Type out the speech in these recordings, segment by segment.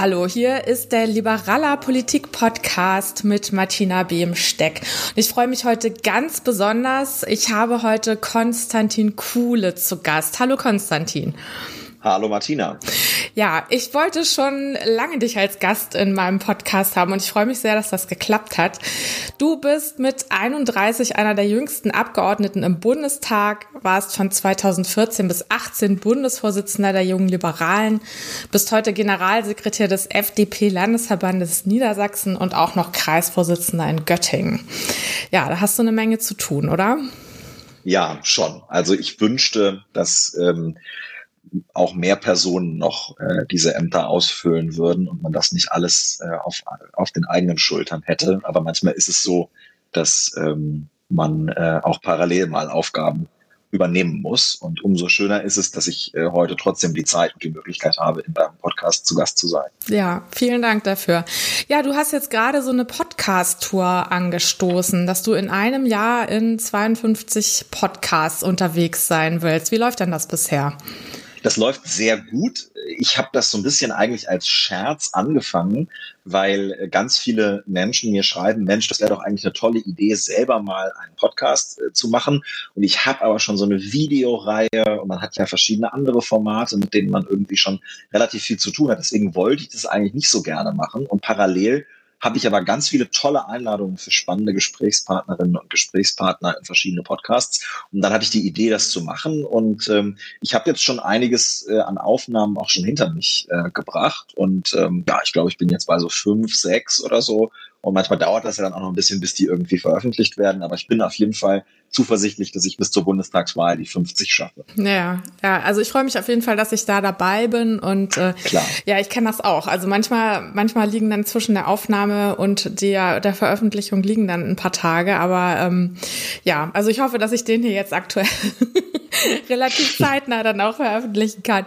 Hallo, hier ist der Liberaler Politik Podcast mit Martina Behmsteck. Ich freue mich heute ganz besonders. Ich habe heute Konstantin Kuhle zu Gast. Hallo Konstantin. Hallo Martina. Ja, ich wollte schon lange dich als Gast in meinem Podcast haben und ich freue mich sehr, dass das geklappt hat. Du bist mit 31 einer der jüngsten Abgeordneten im Bundestag, warst von 2014 bis 18 Bundesvorsitzender der Jungen Liberalen, bist heute Generalsekretär des FDP-Landesverbandes Niedersachsen und auch noch Kreisvorsitzender in Göttingen. Ja, da hast du eine Menge zu tun, oder? Ja, schon. Also ich wünschte, dass ähm, auch mehr Personen noch äh, diese Ämter ausfüllen würden und man das nicht alles äh, auf, auf den eigenen Schultern hätte. Aber manchmal ist es so, dass ähm, man äh, auch parallel mal Aufgaben übernehmen muss. Und umso schöner ist es, dass ich äh, heute trotzdem die Zeit und die Möglichkeit habe, in deinem Podcast zu Gast zu sein. Ja, vielen Dank dafür. Ja, du hast jetzt gerade so eine Podcast-Tour angestoßen, dass du in einem Jahr in 52 Podcasts unterwegs sein willst. Wie läuft denn das bisher? Das läuft sehr gut. Ich habe das so ein bisschen eigentlich als Scherz angefangen, weil ganz viele Menschen mir schreiben, Mensch, das wäre doch eigentlich eine tolle Idee, selber mal einen Podcast äh, zu machen. Und ich habe aber schon so eine Videoreihe und man hat ja verschiedene andere Formate, mit denen man irgendwie schon relativ viel zu tun hat. Deswegen wollte ich das eigentlich nicht so gerne machen. Und parallel habe ich aber ganz viele tolle Einladungen für spannende Gesprächspartnerinnen und Gesprächspartner in verschiedene Podcasts. Und dann hatte ich die Idee, das zu machen. Und ähm, ich habe jetzt schon einiges äh, an Aufnahmen auch schon hinter mich äh, gebracht. Und ähm, ja, ich glaube, ich bin jetzt bei so fünf, sechs oder so. Und manchmal dauert das ja dann auch noch ein bisschen, bis die irgendwie veröffentlicht werden. Aber ich bin auf jeden Fall zuversichtlich, dass ich bis zur Bundestagswahl die 50 schaffe. Ja, ja, also ich freue mich auf jeden Fall, dass ich da dabei bin und äh, Klar. ja, ich kenne das auch. Also manchmal, manchmal liegen dann zwischen der Aufnahme und der, der Veröffentlichung liegen dann ein paar Tage, aber ähm, ja, also ich hoffe, dass ich den hier jetzt aktuell relativ zeitnah dann auch veröffentlichen kann.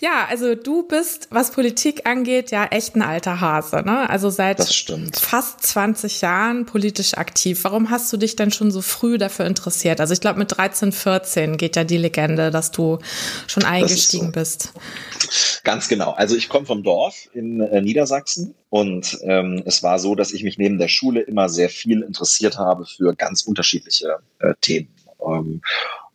Ja, also du bist, was Politik angeht, ja echt ein alter Hase, ne? Also seit fast 20 Jahren politisch aktiv. Warum hast du dich denn schon so früh dafür interessiert? Also ich glaube, mit 13, 14 geht ja die Legende, dass du schon eingestiegen so. bist. Ganz genau. Also ich komme vom Dorf in äh, Niedersachsen und ähm, es war so, dass ich mich neben der Schule immer sehr viel interessiert habe für ganz unterschiedliche äh, Themen. Ähm,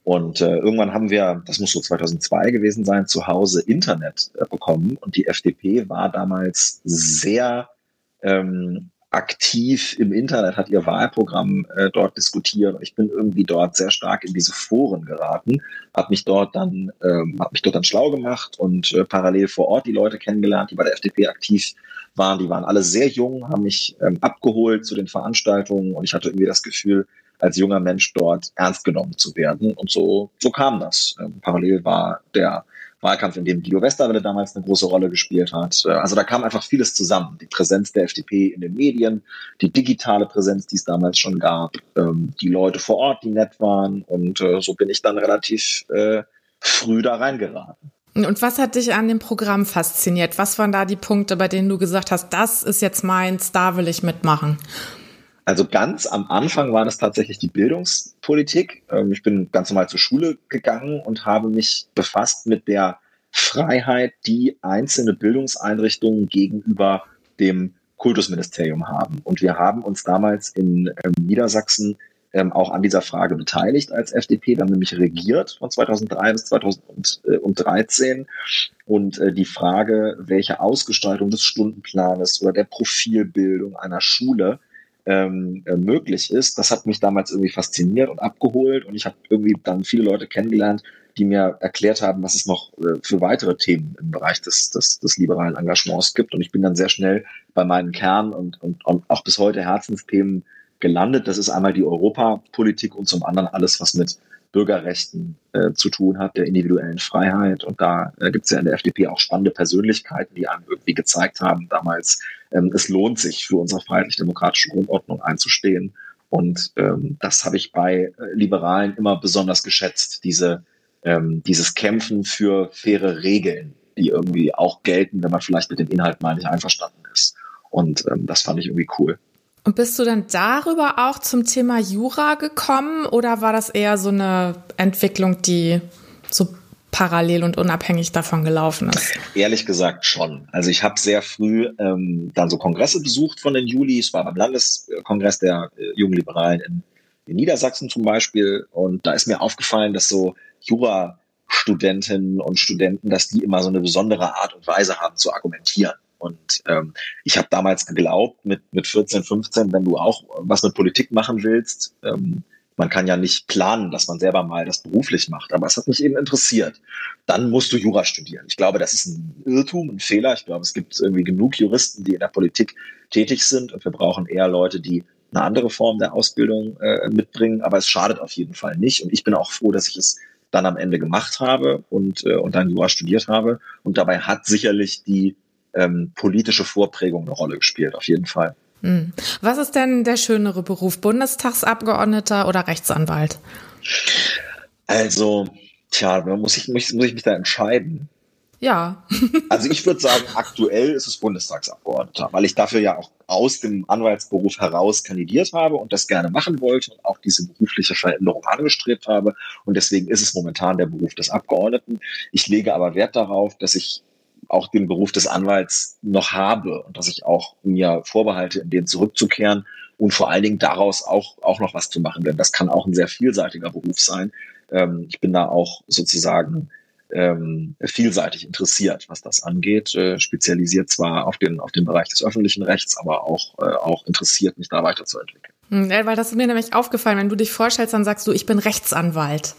und äh, irgendwann haben wir, das muss so 2002 gewesen sein, zu Hause Internet äh, bekommen. Und die FDP war damals sehr ähm, aktiv im Internet, hat ihr Wahlprogramm äh, dort diskutiert. Ich bin irgendwie dort sehr stark in diese Foren geraten, habe mich dort dann, ähm, habe mich dort dann schlau gemacht und äh, parallel vor Ort die Leute kennengelernt, die bei der FDP aktiv waren. Die waren alle sehr jung, haben mich ähm, abgeholt zu den Veranstaltungen und ich hatte irgendwie das Gefühl, als junger Mensch dort ernst genommen zu werden. Und so, so kam das. Ähm, parallel war der Wahlkampf, in dem Guido Westerwelle damals eine große Rolle gespielt hat. Äh, also da kam einfach vieles zusammen. Die Präsenz der FDP in den Medien, die digitale Präsenz, die es damals schon gab, ähm, die Leute vor Ort, die nett waren. Und äh, so bin ich dann relativ äh, früh da reingeraten. Und was hat dich an dem Programm fasziniert? Was waren da die Punkte, bei denen du gesagt hast, das ist jetzt meins, da will ich mitmachen? Also ganz am Anfang war das tatsächlich die Bildungspolitik. Ähm, ich bin ganz normal zur Schule gegangen und habe mich befasst mit der Freiheit, die einzelne Bildungseinrichtungen gegenüber dem Kultusministerium haben. Und wir haben uns damals in ähm, Niedersachsen ähm, auch an dieser Frage beteiligt als FDP. Wir haben nämlich regiert von 2003 bis 2013. Und äh, die Frage, welche Ausgestaltung des Stundenplanes oder der Profilbildung einer Schule ähm, äh, möglich ist, das hat mich damals irgendwie fasziniert und abgeholt. Und ich habe irgendwie dann viele Leute kennengelernt, die mir erklärt haben, was es noch äh, für weitere Themen im Bereich des, des, des liberalen Engagements gibt. Und ich bin dann sehr schnell bei meinen Kern und, und, und auch bis heute Herzensthemen gelandet. Das ist einmal die Europapolitik und zum anderen alles, was mit Bürgerrechten äh, zu tun hat, der individuellen Freiheit. Und da äh, gibt es ja in der FDP auch spannende Persönlichkeiten, die einem irgendwie gezeigt haben damals, ähm, es lohnt sich für unsere freiheitlich-demokratische Grundordnung einzustehen. Und ähm, das habe ich bei äh, Liberalen immer besonders geschätzt, diese, ähm, dieses Kämpfen für faire Regeln, die irgendwie auch gelten, wenn man vielleicht mit dem Inhalt mal nicht einverstanden ist. Und ähm, das fand ich irgendwie cool. Und bist du dann darüber auch zum Thema Jura gekommen oder war das eher so eine Entwicklung, die so parallel und unabhängig davon gelaufen ist? Ehrlich gesagt schon. Also ich habe sehr früh ähm, dann so Kongresse besucht von den Juli. Es war beim Landeskongress der äh, Jungen Liberalen in, in Niedersachsen zum Beispiel. Und da ist mir aufgefallen, dass so Jura Studentinnen und Studenten, dass die immer so eine besondere Art und Weise haben zu argumentieren. Und ähm, ich habe damals geglaubt, mit, mit 14, 15, wenn du auch was mit Politik machen willst, ähm, man kann ja nicht planen, dass man selber mal das beruflich macht, aber es hat mich eben interessiert. Dann musst du Jura studieren. Ich glaube, das ist ein Irrtum, ein Fehler. Ich glaube, es gibt irgendwie genug Juristen, die in der Politik tätig sind und wir brauchen eher Leute, die eine andere Form der Ausbildung äh, mitbringen, aber es schadet auf jeden Fall nicht. Und ich bin auch froh, dass ich es dann am Ende gemacht habe und, äh, und dann Jura studiert habe. Und dabei hat sicherlich die ähm, politische Vorprägung eine Rolle gespielt, auf jeden Fall. Hm. Was ist denn der schönere Beruf, Bundestagsabgeordneter oder Rechtsanwalt? Also, tja, muss ich, muss, muss ich mich da entscheiden. Ja. also ich würde sagen, aktuell ist es Bundestagsabgeordneter, weil ich dafür ja auch aus dem Anwaltsberuf heraus kandidiert habe und das gerne machen wollte und auch diese berufliche Veränderung angestrebt habe. Und deswegen ist es momentan der Beruf des Abgeordneten. Ich lege aber Wert darauf, dass ich auch den Beruf des Anwalts noch habe und dass ich auch mir vorbehalte, in den zurückzukehren und vor allen Dingen daraus auch, auch noch was zu machen. Denn das kann auch ein sehr vielseitiger Beruf sein. Ähm, ich bin da auch sozusagen ähm, vielseitig interessiert, was das angeht, äh, spezialisiert zwar auf den, auf den Bereich des öffentlichen Rechts, aber auch, äh, auch interessiert, mich da weiterzuentwickeln. Hm, ja, weil das ist mir nämlich aufgefallen, wenn du dich vorstellst, dann sagst du, ich bin Rechtsanwalt.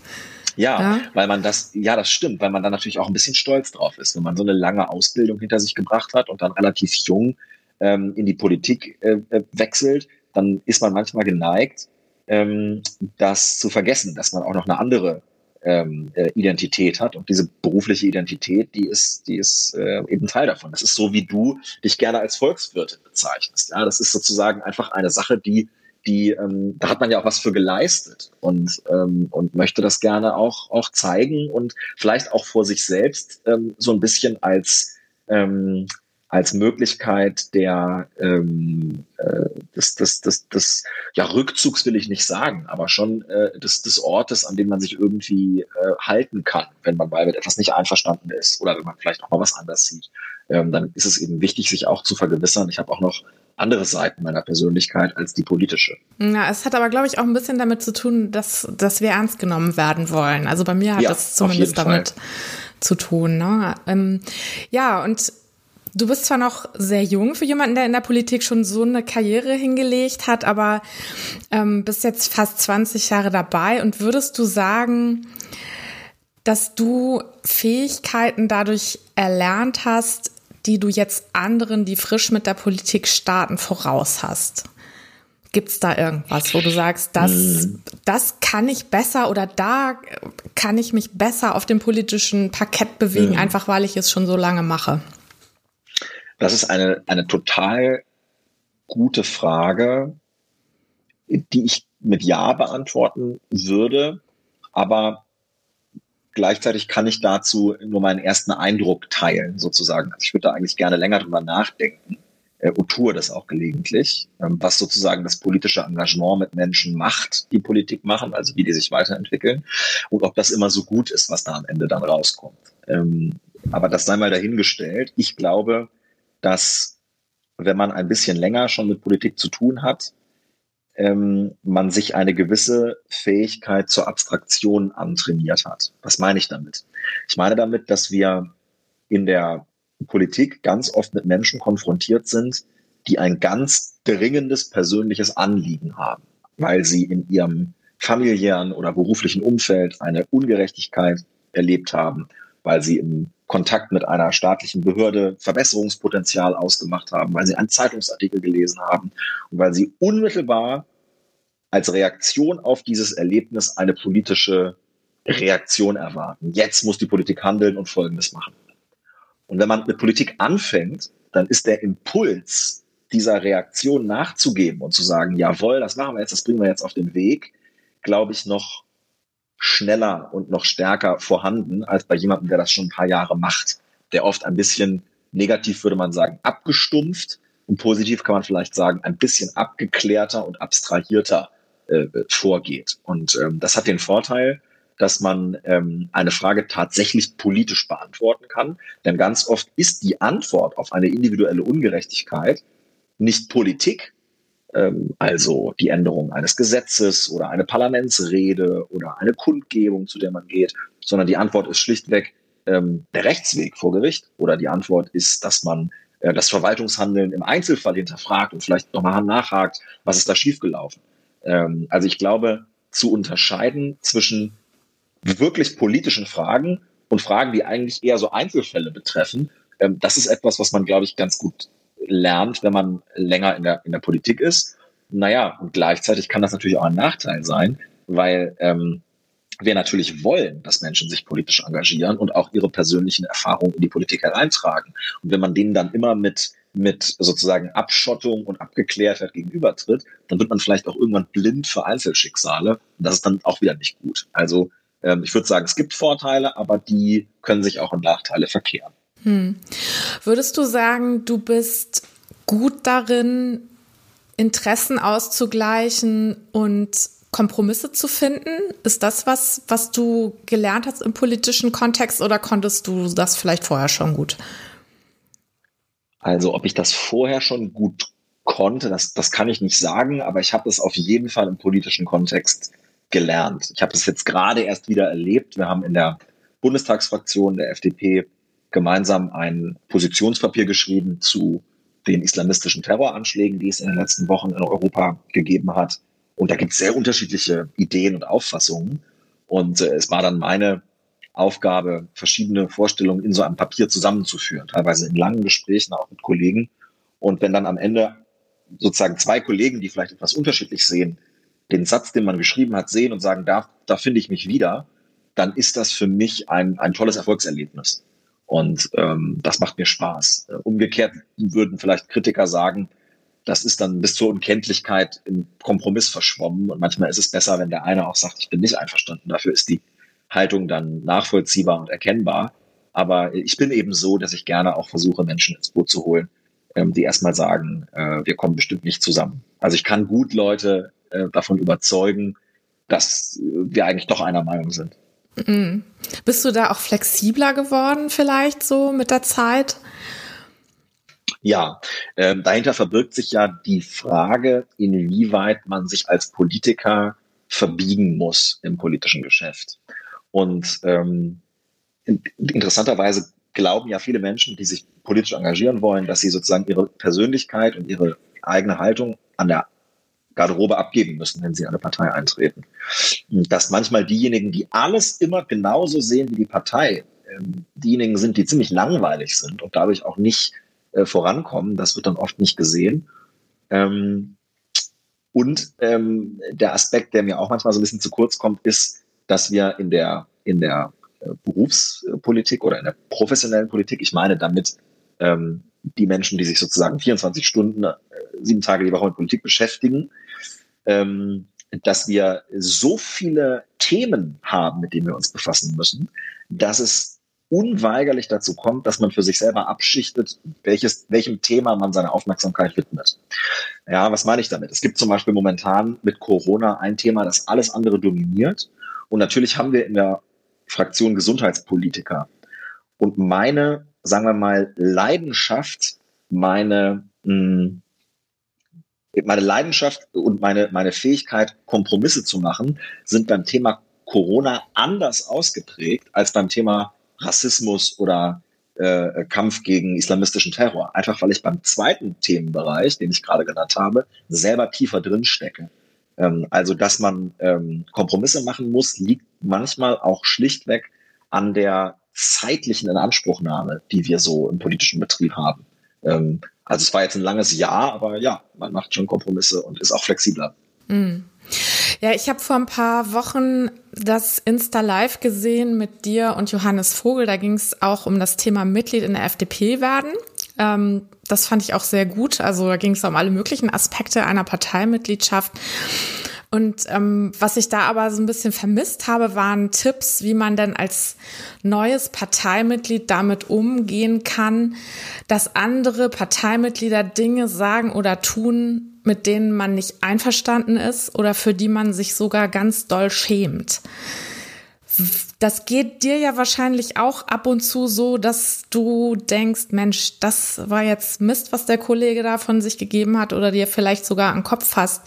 Ja, ja, weil man das, ja, das stimmt, weil man dann natürlich auch ein bisschen stolz drauf ist, wenn man so eine lange Ausbildung hinter sich gebracht hat und dann relativ jung ähm, in die Politik äh, äh, wechselt, dann ist man manchmal geneigt, ähm, das zu vergessen, dass man auch noch eine andere ähm, äh, Identität hat und diese berufliche Identität, die ist, die ist äh, eben Teil davon. Das ist so, wie du dich gerne als Volkswirtin bezeichnest. Ja, das ist sozusagen einfach eine Sache, die die, ähm, da hat man ja auch was für geleistet und, ähm, und möchte das gerne auch, auch zeigen und vielleicht auch vor sich selbst ähm, so ein bisschen als, ähm, als Möglichkeit der ähm, äh, des, des, des, des ja, Rückzugs will ich nicht sagen, aber schon äh, des, des Ortes, an dem man sich irgendwie äh, halten kann, wenn man mit etwas nicht einverstanden ist oder wenn man vielleicht auch mal was anders sieht. Ähm, dann ist es eben wichtig, sich auch zu vergewissern. Ich habe auch noch andere Seiten meiner Persönlichkeit als die politische. Ja, es hat aber, glaube ich, auch ein bisschen damit zu tun, dass, dass wir ernst genommen werden wollen. Also bei mir hat ja, das zumindest damit Fall. zu tun. Ne? Ähm, ja, und du bist zwar noch sehr jung für jemanden, der in der Politik schon so eine Karriere hingelegt hat, aber ähm, bist jetzt fast 20 Jahre dabei und würdest du sagen, dass du Fähigkeiten dadurch erlernt hast, die du jetzt anderen, die frisch mit der Politik starten, voraus hast? Gibt es da irgendwas, wo du sagst, das, hm. das kann ich besser oder da kann ich mich besser auf dem politischen Parkett bewegen, mhm. einfach weil ich es schon so lange mache? Das ist eine, eine total gute Frage, die ich mit Ja beantworten würde. Aber Gleichzeitig kann ich dazu nur meinen ersten Eindruck teilen, sozusagen. Also ich würde da eigentlich gerne länger drüber nachdenken äh, und tue das auch gelegentlich, ähm, was sozusagen das politische Engagement mit Menschen macht, die Politik machen, also wie die sich weiterentwickeln und ob das immer so gut ist, was da am Ende dann rauskommt. Ähm, aber das sei mal dahingestellt. Ich glaube, dass wenn man ein bisschen länger schon mit Politik zu tun hat, ähm, man sich eine gewisse Fähigkeit zur Abstraktion antrainiert hat. Was meine ich damit? Ich meine damit, dass wir in der Politik ganz oft mit Menschen konfrontiert sind, die ein ganz dringendes persönliches Anliegen haben, weil sie in ihrem familiären oder beruflichen Umfeld eine Ungerechtigkeit erlebt haben, weil sie im Kontakt mit einer staatlichen Behörde Verbesserungspotenzial ausgemacht haben, weil sie einen Zeitungsartikel gelesen haben und weil sie unmittelbar als Reaktion auf dieses Erlebnis eine politische Reaktion erwarten. Jetzt muss die Politik handeln und Folgendes machen. Und wenn man mit Politik anfängt, dann ist der Impuls, dieser Reaktion nachzugeben und zu sagen, jawohl, das machen wir jetzt, das bringen wir jetzt auf den Weg, glaube ich, noch schneller und noch stärker vorhanden als bei jemandem, der das schon ein paar Jahre macht, der oft ein bisschen negativ, würde man sagen, abgestumpft und positiv kann man vielleicht sagen, ein bisschen abgeklärter und abstrahierter äh, vorgeht. Und ähm, das hat den Vorteil, dass man ähm, eine Frage tatsächlich politisch beantworten kann. Denn ganz oft ist die Antwort auf eine individuelle Ungerechtigkeit nicht Politik, also die Änderung eines Gesetzes oder eine Parlamentsrede oder eine Kundgebung, zu der man geht, sondern die Antwort ist schlichtweg ähm, der Rechtsweg vor Gericht oder die Antwort ist, dass man äh, das Verwaltungshandeln im Einzelfall hinterfragt und vielleicht nochmal nachhakt, was ist da schiefgelaufen. Ähm, also ich glaube, zu unterscheiden zwischen wirklich politischen Fragen und Fragen, die eigentlich eher so Einzelfälle betreffen, ähm, das ist etwas, was man, glaube ich, ganz gut lernt, wenn man länger in der, in der Politik ist. Naja, und gleichzeitig kann das natürlich auch ein Nachteil sein, weil ähm, wir natürlich wollen, dass Menschen sich politisch engagieren und auch ihre persönlichen Erfahrungen in die Politik hereintragen. Und wenn man denen dann immer mit, mit sozusagen Abschottung und Abgeklärtheit gegenübertritt, dann wird man vielleicht auch irgendwann blind für Einzelschicksale. Und das ist dann auch wieder nicht gut. Also ähm, ich würde sagen, es gibt Vorteile, aber die können sich auch in Nachteile verkehren. Hm. Würdest du sagen, du bist gut darin, Interessen auszugleichen und Kompromisse zu finden? Ist das was, was du gelernt hast im politischen Kontext oder konntest du das vielleicht vorher schon gut? Also, ob ich das vorher schon gut konnte, das, das kann ich nicht sagen, aber ich habe es auf jeden Fall im politischen Kontext gelernt. Ich habe es jetzt gerade erst wieder erlebt. Wir haben in der Bundestagsfraktion der FDP gemeinsam ein Positionspapier geschrieben zu den islamistischen Terroranschlägen, die es in den letzten Wochen in Europa gegeben hat. Und da gibt es sehr unterschiedliche Ideen und Auffassungen. Und äh, es war dann meine Aufgabe, verschiedene Vorstellungen in so einem Papier zusammenzuführen, teilweise in langen Gesprächen auch mit Kollegen. Und wenn dann am Ende sozusagen zwei Kollegen, die vielleicht etwas unterschiedlich sehen, den Satz, den man geschrieben hat, sehen und sagen, da, da finde ich mich wieder, dann ist das für mich ein, ein tolles Erfolgserlebnis. Und ähm, das macht mir Spaß. Umgekehrt würden vielleicht Kritiker sagen, das ist dann bis zur Unkenntlichkeit im Kompromiss verschwommen. Und manchmal ist es besser, wenn der eine auch sagt, ich bin nicht einverstanden. Dafür ist die Haltung dann nachvollziehbar und erkennbar. Aber ich bin eben so, dass ich gerne auch versuche, Menschen ins Boot zu holen, ähm, die erstmal sagen, äh, wir kommen bestimmt nicht zusammen. Also ich kann gut Leute äh, davon überzeugen, dass wir eigentlich doch einer Meinung sind. Mhm. Bist du da auch flexibler geworden vielleicht so mit der Zeit? Ja, ähm, dahinter verbirgt sich ja die Frage, inwieweit man sich als Politiker verbiegen muss im politischen Geschäft. Und ähm, interessanterweise glauben ja viele Menschen, die sich politisch engagieren wollen, dass sie sozusagen ihre Persönlichkeit und ihre eigene Haltung an der Garderobe abgeben müssen, wenn sie eine Partei eintreten. Dass manchmal diejenigen, die alles immer genauso sehen wie die Partei, ähm, diejenigen sind, die ziemlich langweilig sind und dadurch auch nicht äh, vorankommen. Das wird dann oft nicht gesehen. Ähm, und ähm, der Aspekt, der mir auch manchmal so ein bisschen zu kurz kommt, ist, dass wir in der, in der äh, Berufspolitik oder in der professionellen Politik, ich meine damit die Menschen, die sich sozusagen 24 Stunden, äh, sieben Tage die Woche mit Politik beschäftigen, ähm, dass wir so viele Themen haben, mit denen wir uns befassen müssen, dass es unweigerlich dazu kommt, dass man für sich selber abschichtet, welches, welchem Thema man seine Aufmerksamkeit widmet. Ja, was meine ich damit? Es gibt zum Beispiel momentan mit Corona ein Thema, das alles andere dominiert. Und natürlich haben wir in der Fraktion Gesundheitspolitiker. Und meine, sagen wir mal, Leidenschaft, meine, mh, hm, meine Leidenschaft und meine, meine Fähigkeit, Kompromisse zu machen, sind beim Thema Corona anders ausgeprägt als beim Thema Rassismus oder äh, Kampf gegen islamistischen Terror. Einfach weil ich beim zweiten Themenbereich, den ich gerade genannt habe, selber tiefer drin stecke. Ähm, also, dass man ähm, Kompromisse machen muss, liegt manchmal auch schlichtweg an der zeitlichen Inanspruchnahme, die wir so im politischen Betrieb haben. Ähm, also es war jetzt ein langes Jahr, aber ja, man macht schon Kompromisse und ist auch flexibler. Mm. Ja, ich habe vor ein paar Wochen das Insta Live gesehen mit dir und Johannes Vogel. Da ging es auch um das Thema Mitglied in der FDP werden. Ähm, das fand ich auch sehr gut. Also da ging es um alle möglichen Aspekte einer Parteimitgliedschaft. Und ähm, was ich da aber so ein bisschen vermisst habe, waren Tipps, wie man denn als neues Parteimitglied damit umgehen kann, dass andere Parteimitglieder Dinge sagen oder tun, mit denen man nicht einverstanden ist oder für die man sich sogar ganz doll schämt. Das geht dir ja wahrscheinlich auch ab und zu so, dass du denkst, Mensch, das war jetzt Mist, was der Kollege da von sich gegeben hat oder dir vielleicht sogar einen Kopf hast.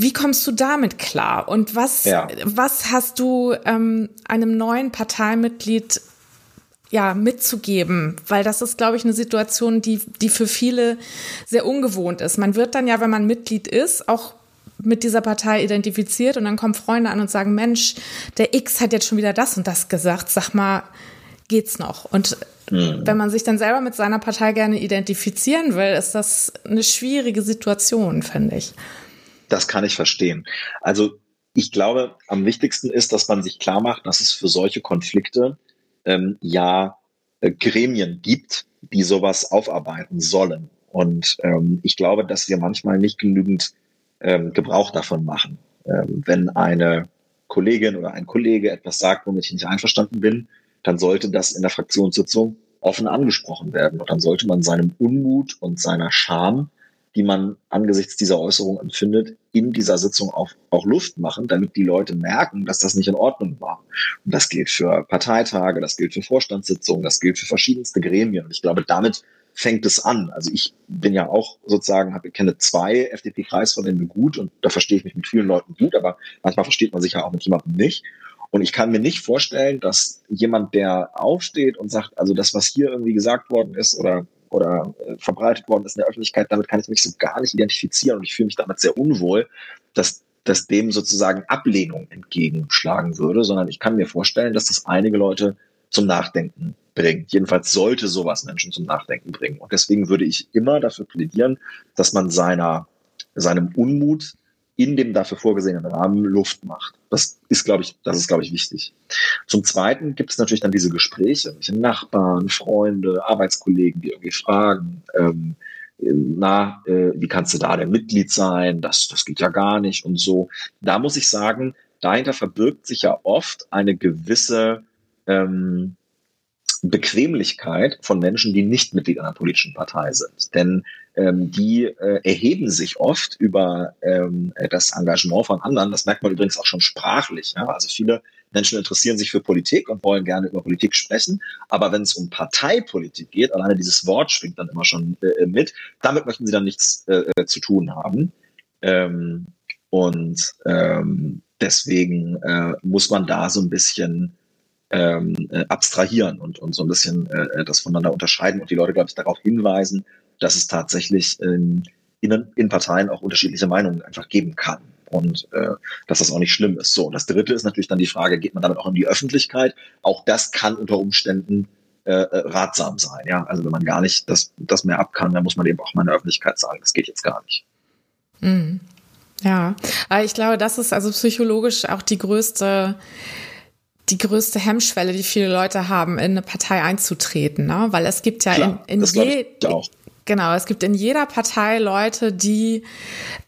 Wie kommst du damit klar? Und was, ja. was hast du ähm, einem neuen Parteimitglied ja, mitzugeben, weil das ist, glaube ich, eine Situation, die, die für viele sehr ungewohnt ist. Man wird dann ja, wenn man Mitglied ist, auch mit dieser Partei identifiziert und dann kommen Freunde an und sagen, Mensch, der X hat jetzt schon wieder das und das gesagt, sag mal, geht's noch? Und mhm. wenn man sich dann selber mit seiner Partei gerne identifizieren will, ist das eine schwierige Situation, finde ich. Das kann ich verstehen. Also ich glaube, am wichtigsten ist, dass man sich klar macht, dass es für solche Konflikte ähm, ja äh, Gremien gibt, die sowas aufarbeiten sollen. Und ähm, ich glaube, dass wir manchmal nicht genügend ähm, Gebrauch davon machen. Ähm, wenn eine Kollegin oder ein Kollege etwas sagt, womit ich nicht einverstanden bin, dann sollte das in der Fraktionssitzung offen angesprochen werden. Und dann sollte man seinem Unmut und seiner Scham die man angesichts dieser Äußerung empfindet, in dieser Sitzung auch, auch Luft machen, damit die Leute merken, dass das nicht in Ordnung war. Und das gilt für Parteitage, das gilt für Vorstandssitzungen, das gilt für verschiedenste Gremien. Und ich glaube, damit fängt es an. Also ich bin ja auch sozusagen, habe, kenne zwei FDP-Kreisverbände gut und da verstehe ich mich mit vielen Leuten gut, aber manchmal versteht man sich ja auch mit jemandem nicht. Und ich kann mir nicht vorstellen, dass jemand, der aufsteht und sagt, also das, was hier irgendwie gesagt worden ist oder oder äh, verbreitet worden ist in der Öffentlichkeit, damit kann ich mich so gar nicht identifizieren und ich fühle mich damit sehr unwohl, dass dass dem sozusagen Ablehnung entgegenschlagen würde, sondern ich kann mir vorstellen, dass das einige Leute zum Nachdenken bringt. Jedenfalls sollte sowas Menschen zum Nachdenken bringen. Und deswegen würde ich immer dafür plädieren, dass man seiner, seinem Unmut in dem dafür vorgesehenen Rahmen Luft macht. Das ist, glaube ich, das ist, glaube ich, wichtig. Zum Zweiten gibt es natürlich dann diese Gespräche mit Nachbarn, Freunde, Arbeitskollegen, die irgendwie fragen, ähm, na, äh, wie kannst du da denn Mitglied sein? Das, das geht ja gar nicht und so. Da muss ich sagen, dahinter verbirgt sich ja oft eine gewisse ähm, Bequemlichkeit von Menschen, die nicht Mitglied einer politischen Partei sind. Denn ähm, die äh, erheben sich oft über ähm, das Engagement von anderen. Das merkt man übrigens auch schon sprachlich. Ja? Also viele Menschen interessieren sich für Politik und wollen gerne über Politik sprechen. Aber wenn es um Parteipolitik geht, alleine dieses Wort schwingt dann immer schon äh, mit, damit möchten sie dann nichts äh, äh zu tun haben. Ähm, und ähm, deswegen äh, muss man da so ein bisschen ähm, äh, abstrahieren und, und so ein bisschen äh, das voneinander unterscheiden und die Leute, glaube ich, darauf hinweisen, dass es tatsächlich ähm, in, in Parteien auch unterschiedliche Meinungen einfach geben kann und äh, dass das auch nicht schlimm ist. So, und das Dritte ist natürlich dann die Frage, geht man damit auch in die Öffentlichkeit? Auch das kann unter Umständen äh, äh ratsam sein. Ja, also wenn man gar nicht das, das mehr ab kann, dann muss man eben auch mal in der Öffentlichkeit sagen, das geht jetzt gar nicht. Mhm. Ja, aber ich glaube, das ist also psychologisch auch die größte die größte Hemmschwelle, die viele Leute haben, in eine Partei einzutreten, ne? Weil es gibt ja Klar, in, in je, Genau, es gibt in jeder Partei Leute, die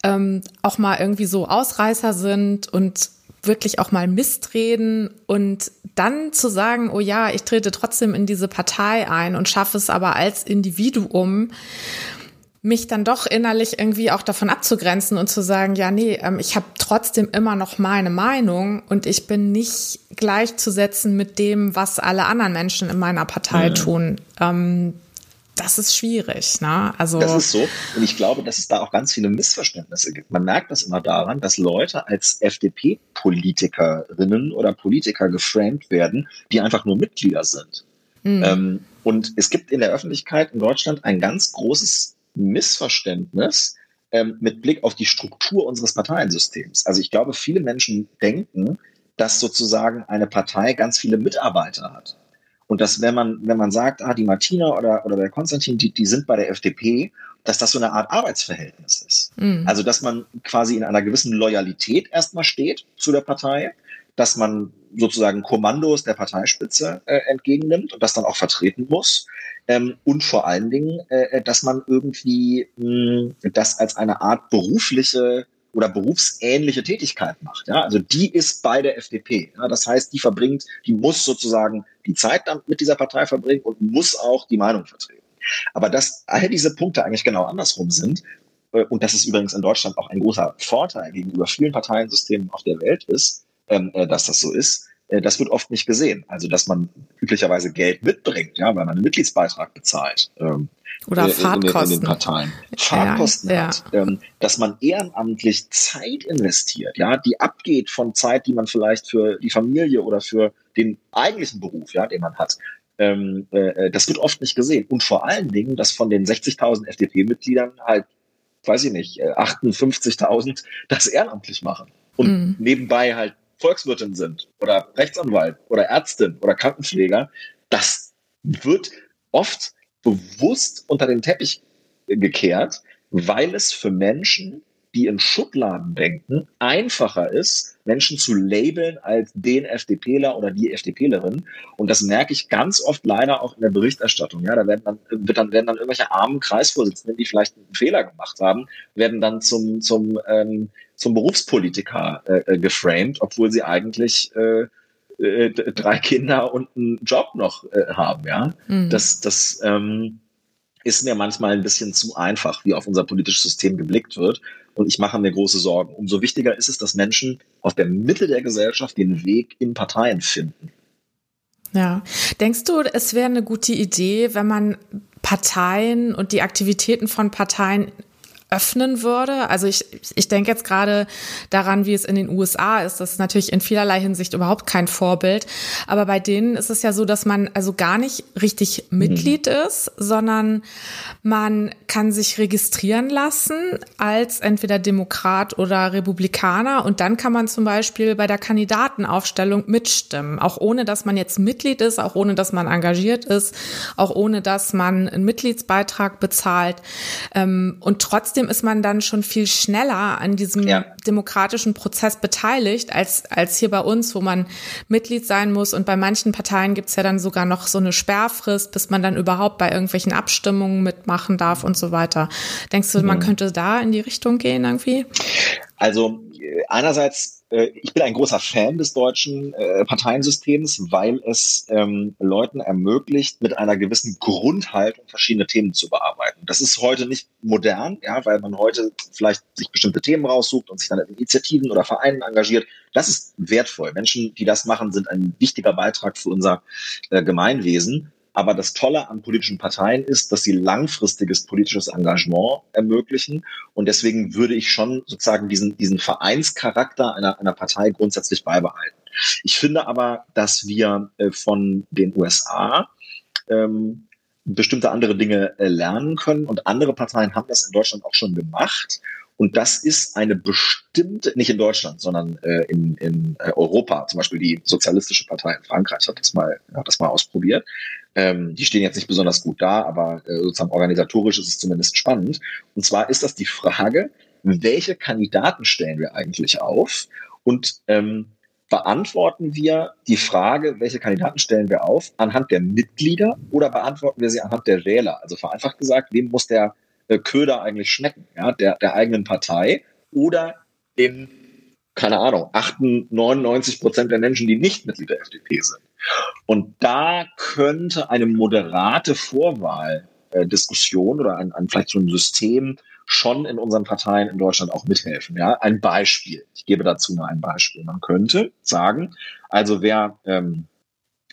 ähm, auch mal irgendwie so Ausreißer sind und wirklich auch mal mistreden und dann zu sagen, oh ja, ich trete trotzdem in diese Partei ein und schaffe es aber als Individuum, mich dann doch innerlich irgendwie auch davon abzugrenzen und zu sagen, ja, nee, ähm, ich habe trotzdem immer noch meine Meinung und ich bin nicht gleichzusetzen mit dem, was alle anderen Menschen in meiner Partei mhm. tun. Ähm, das ist schwierig, ne? Also das ist so. Und ich glaube, dass es da auch ganz viele Missverständnisse gibt. Man merkt das immer daran, dass Leute als FDP-Politikerinnen oder Politiker geframed werden, die einfach nur Mitglieder sind. Mhm. Ähm, und es gibt in der Öffentlichkeit in Deutschland ein ganz großes Missverständnis ähm, mit Blick auf die Struktur unseres Parteiensystems. Also ich glaube, viele Menschen denken, dass sozusagen eine Partei ganz viele Mitarbeiter hat. Und dass, wenn man, wenn man sagt, ah, die Martina oder, oder der Konstantin, die, die sind bei der FDP, dass das so eine Art Arbeitsverhältnis ist. Mhm. Also, dass man quasi in einer gewissen Loyalität erstmal steht zu der Partei, dass man sozusagen Kommandos der Parteispitze äh, entgegennimmt und das dann auch vertreten muss. Ähm, und vor allen Dingen, äh, dass man irgendwie mh, das als eine Art berufliche oder berufsähnliche Tätigkeit macht. Ja? Also die ist bei der FDP. Ja? Das heißt, die verbringt, die muss sozusagen die Zeit dann mit dieser Partei verbringen und muss auch die Meinung vertreten. Aber dass all diese Punkte eigentlich genau andersrum sind, äh, und das ist übrigens in Deutschland auch ein großer Vorteil gegenüber vielen Parteiensystemen auf der Welt ist, äh, dass das so ist, äh, das wird oft nicht gesehen. Also, dass man üblicherweise Geld mitbringt, ja, weil man einen Mitgliedsbeitrag bezahlt. Ähm, oder äh, Fahrtkosten. In, in den Parteien. Fahrtkosten ja, hat. Ja. Ähm, dass man ehrenamtlich Zeit investiert, ja, die abgeht von Zeit, die man vielleicht für die Familie oder für den eigentlichen Beruf, ja, den man hat. Ähm, äh, das wird oft nicht gesehen. Und vor allen Dingen, dass von den 60.000 FDP-Mitgliedern halt, weiß ich nicht, 58.000 äh, das ehrenamtlich machen. Und mhm. nebenbei halt Volkswirtin sind oder Rechtsanwalt oder Ärztin oder Krankenpfleger, das wird oft bewusst unter den Teppich gekehrt, weil es für Menschen, die in Schubladen denken, einfacher ist, Menschen zu labeln als den FDPler oder die FDPlerin. Und das merke ich ganz oft leider auch in der Berichterstattung. Ja, da werden dann, wird dann, werden dann irgendwelche armen Kreisvorsitzenden, die vielleicht einen Fehler gemacht haben, werden dann zum, zum, ähm, zum Berufspolitiker äh, äh geframed, obwohl sie eigentlich äh, äh, drei Kinder und einen Job noch äh, haben, ja. Mhm. Das, das ähm, ist mir manchmal ein bisschen zu einfach, wie auf unser politisches System geblickt wird. Und ich mache mir große Sorgen. Umso wichtiger ist es, dass Menschen aus der Mitte der Gesellschaft den Weg in Parteien finden. Ja. Denkst du, es wäre eine gute Idee, wenn man Parteien und die Aktivitäten von Parteien öffnen würde. Also ich, ich denke jetzt gerade daran, wie es in den USA ist. Das ist natürlich in vielerlei Hinsicht überhaupt kein Vorbild. Aber bei denen ist es ja so, dass man also gar nicht richtig Mitglied mhm. ist, sondern man kann sich registrieren lassen als entweder Demokrat oder Republikaner. Und dann kann man zum Beispiel bei der Kandidatenaufstellung mitstimmen. Auch ohne, dass man jetzt Mitglied ist, auch ohne, dass man engagiert ist, auch ohne, dass man einen Mitgliedsbeitrag bezahlt. Ähm, und trotzdem trotzdem ist man dann schon viel schneller an diesem ja. demokratischen Prozess beteiligt, als, als hier bei uns, wo man Mitglied sein muss. Und bei manchen Parteien gibt's ja dann sogar noch so eine Sperrfrist, bis man dann überhaupt bei irgendwelchen Abstimmungen mitmachen darf und so weiter. Denkst du, man mhm. könnte da in die Richtung gehen irgendwie? Also äh, einerseits ich bin ein großer Fan des deutschen äh, Parteiensystems, weil es ähm, Leuten ermöglicht, mit einer gewissen Grundhaltung verschiedene Themen zu bearbeiten. Das ist heute nicht modern, ja, weil man heute vielleicht sich bestimmte Themen raussucht und sich dann in Initiativen oder Vereinen engagiert. Das ist wertvoll. Menschen, die das machen, sind ein wichtiger Beitrag für unser äh, Gemeinwesen. Aber das Tolle an politischen Parteien ist, dass sie langfristiges politisches Engagement ermöglichen. Und deswegen würde ich schon sozusagen diesen, diesen Vereinscharakter einer, einer Partei grundsätzlich beibehalten. Ich finde aber, dass wir äh, von den USA ähm, bestimmte andere Dinge äh, lernen können. Und andere Parteien haben das in Deutschland auch schon gemacht. Und das ist eine bestimmte, nicht in Deutschland, sondern äh, in, in äh, Europa, zum Beispiel die Sozialistische Partei in Frankreich hat das mal, hat das mal ausprobiert. Ähm, die stehen jetzt nicht besonders gut da, aber äh, sozusagen organisatorisch ist es zumindest spannend. Und zwar ist das die Frage, welche Kandidaten stellen wir eigentlich auf? Und ähm, beantworten wir die Frage, welche Kandidaten stellen wir auf, anhand der Mitglieder oder beantworten wir sie anhand der Wähler? Also vereinfacht gesagt, wem muss der Köder eigentlich schmecken, ja, der, der eigenen Partei oder den, keine Ahnung, 98 Prozent der Menschen, die nicht Mitglied der FDP sind. Und da könnte eine moderate Vorwahldiskussion äh, oder ein, ein vielleicht so ein System schon in unseren Parteien in Deutschland auch mithelfen. Ja, ein Beispiel. Ich gebe dazu mal ein Beispiel. Man könnte sagen, also wer ähm,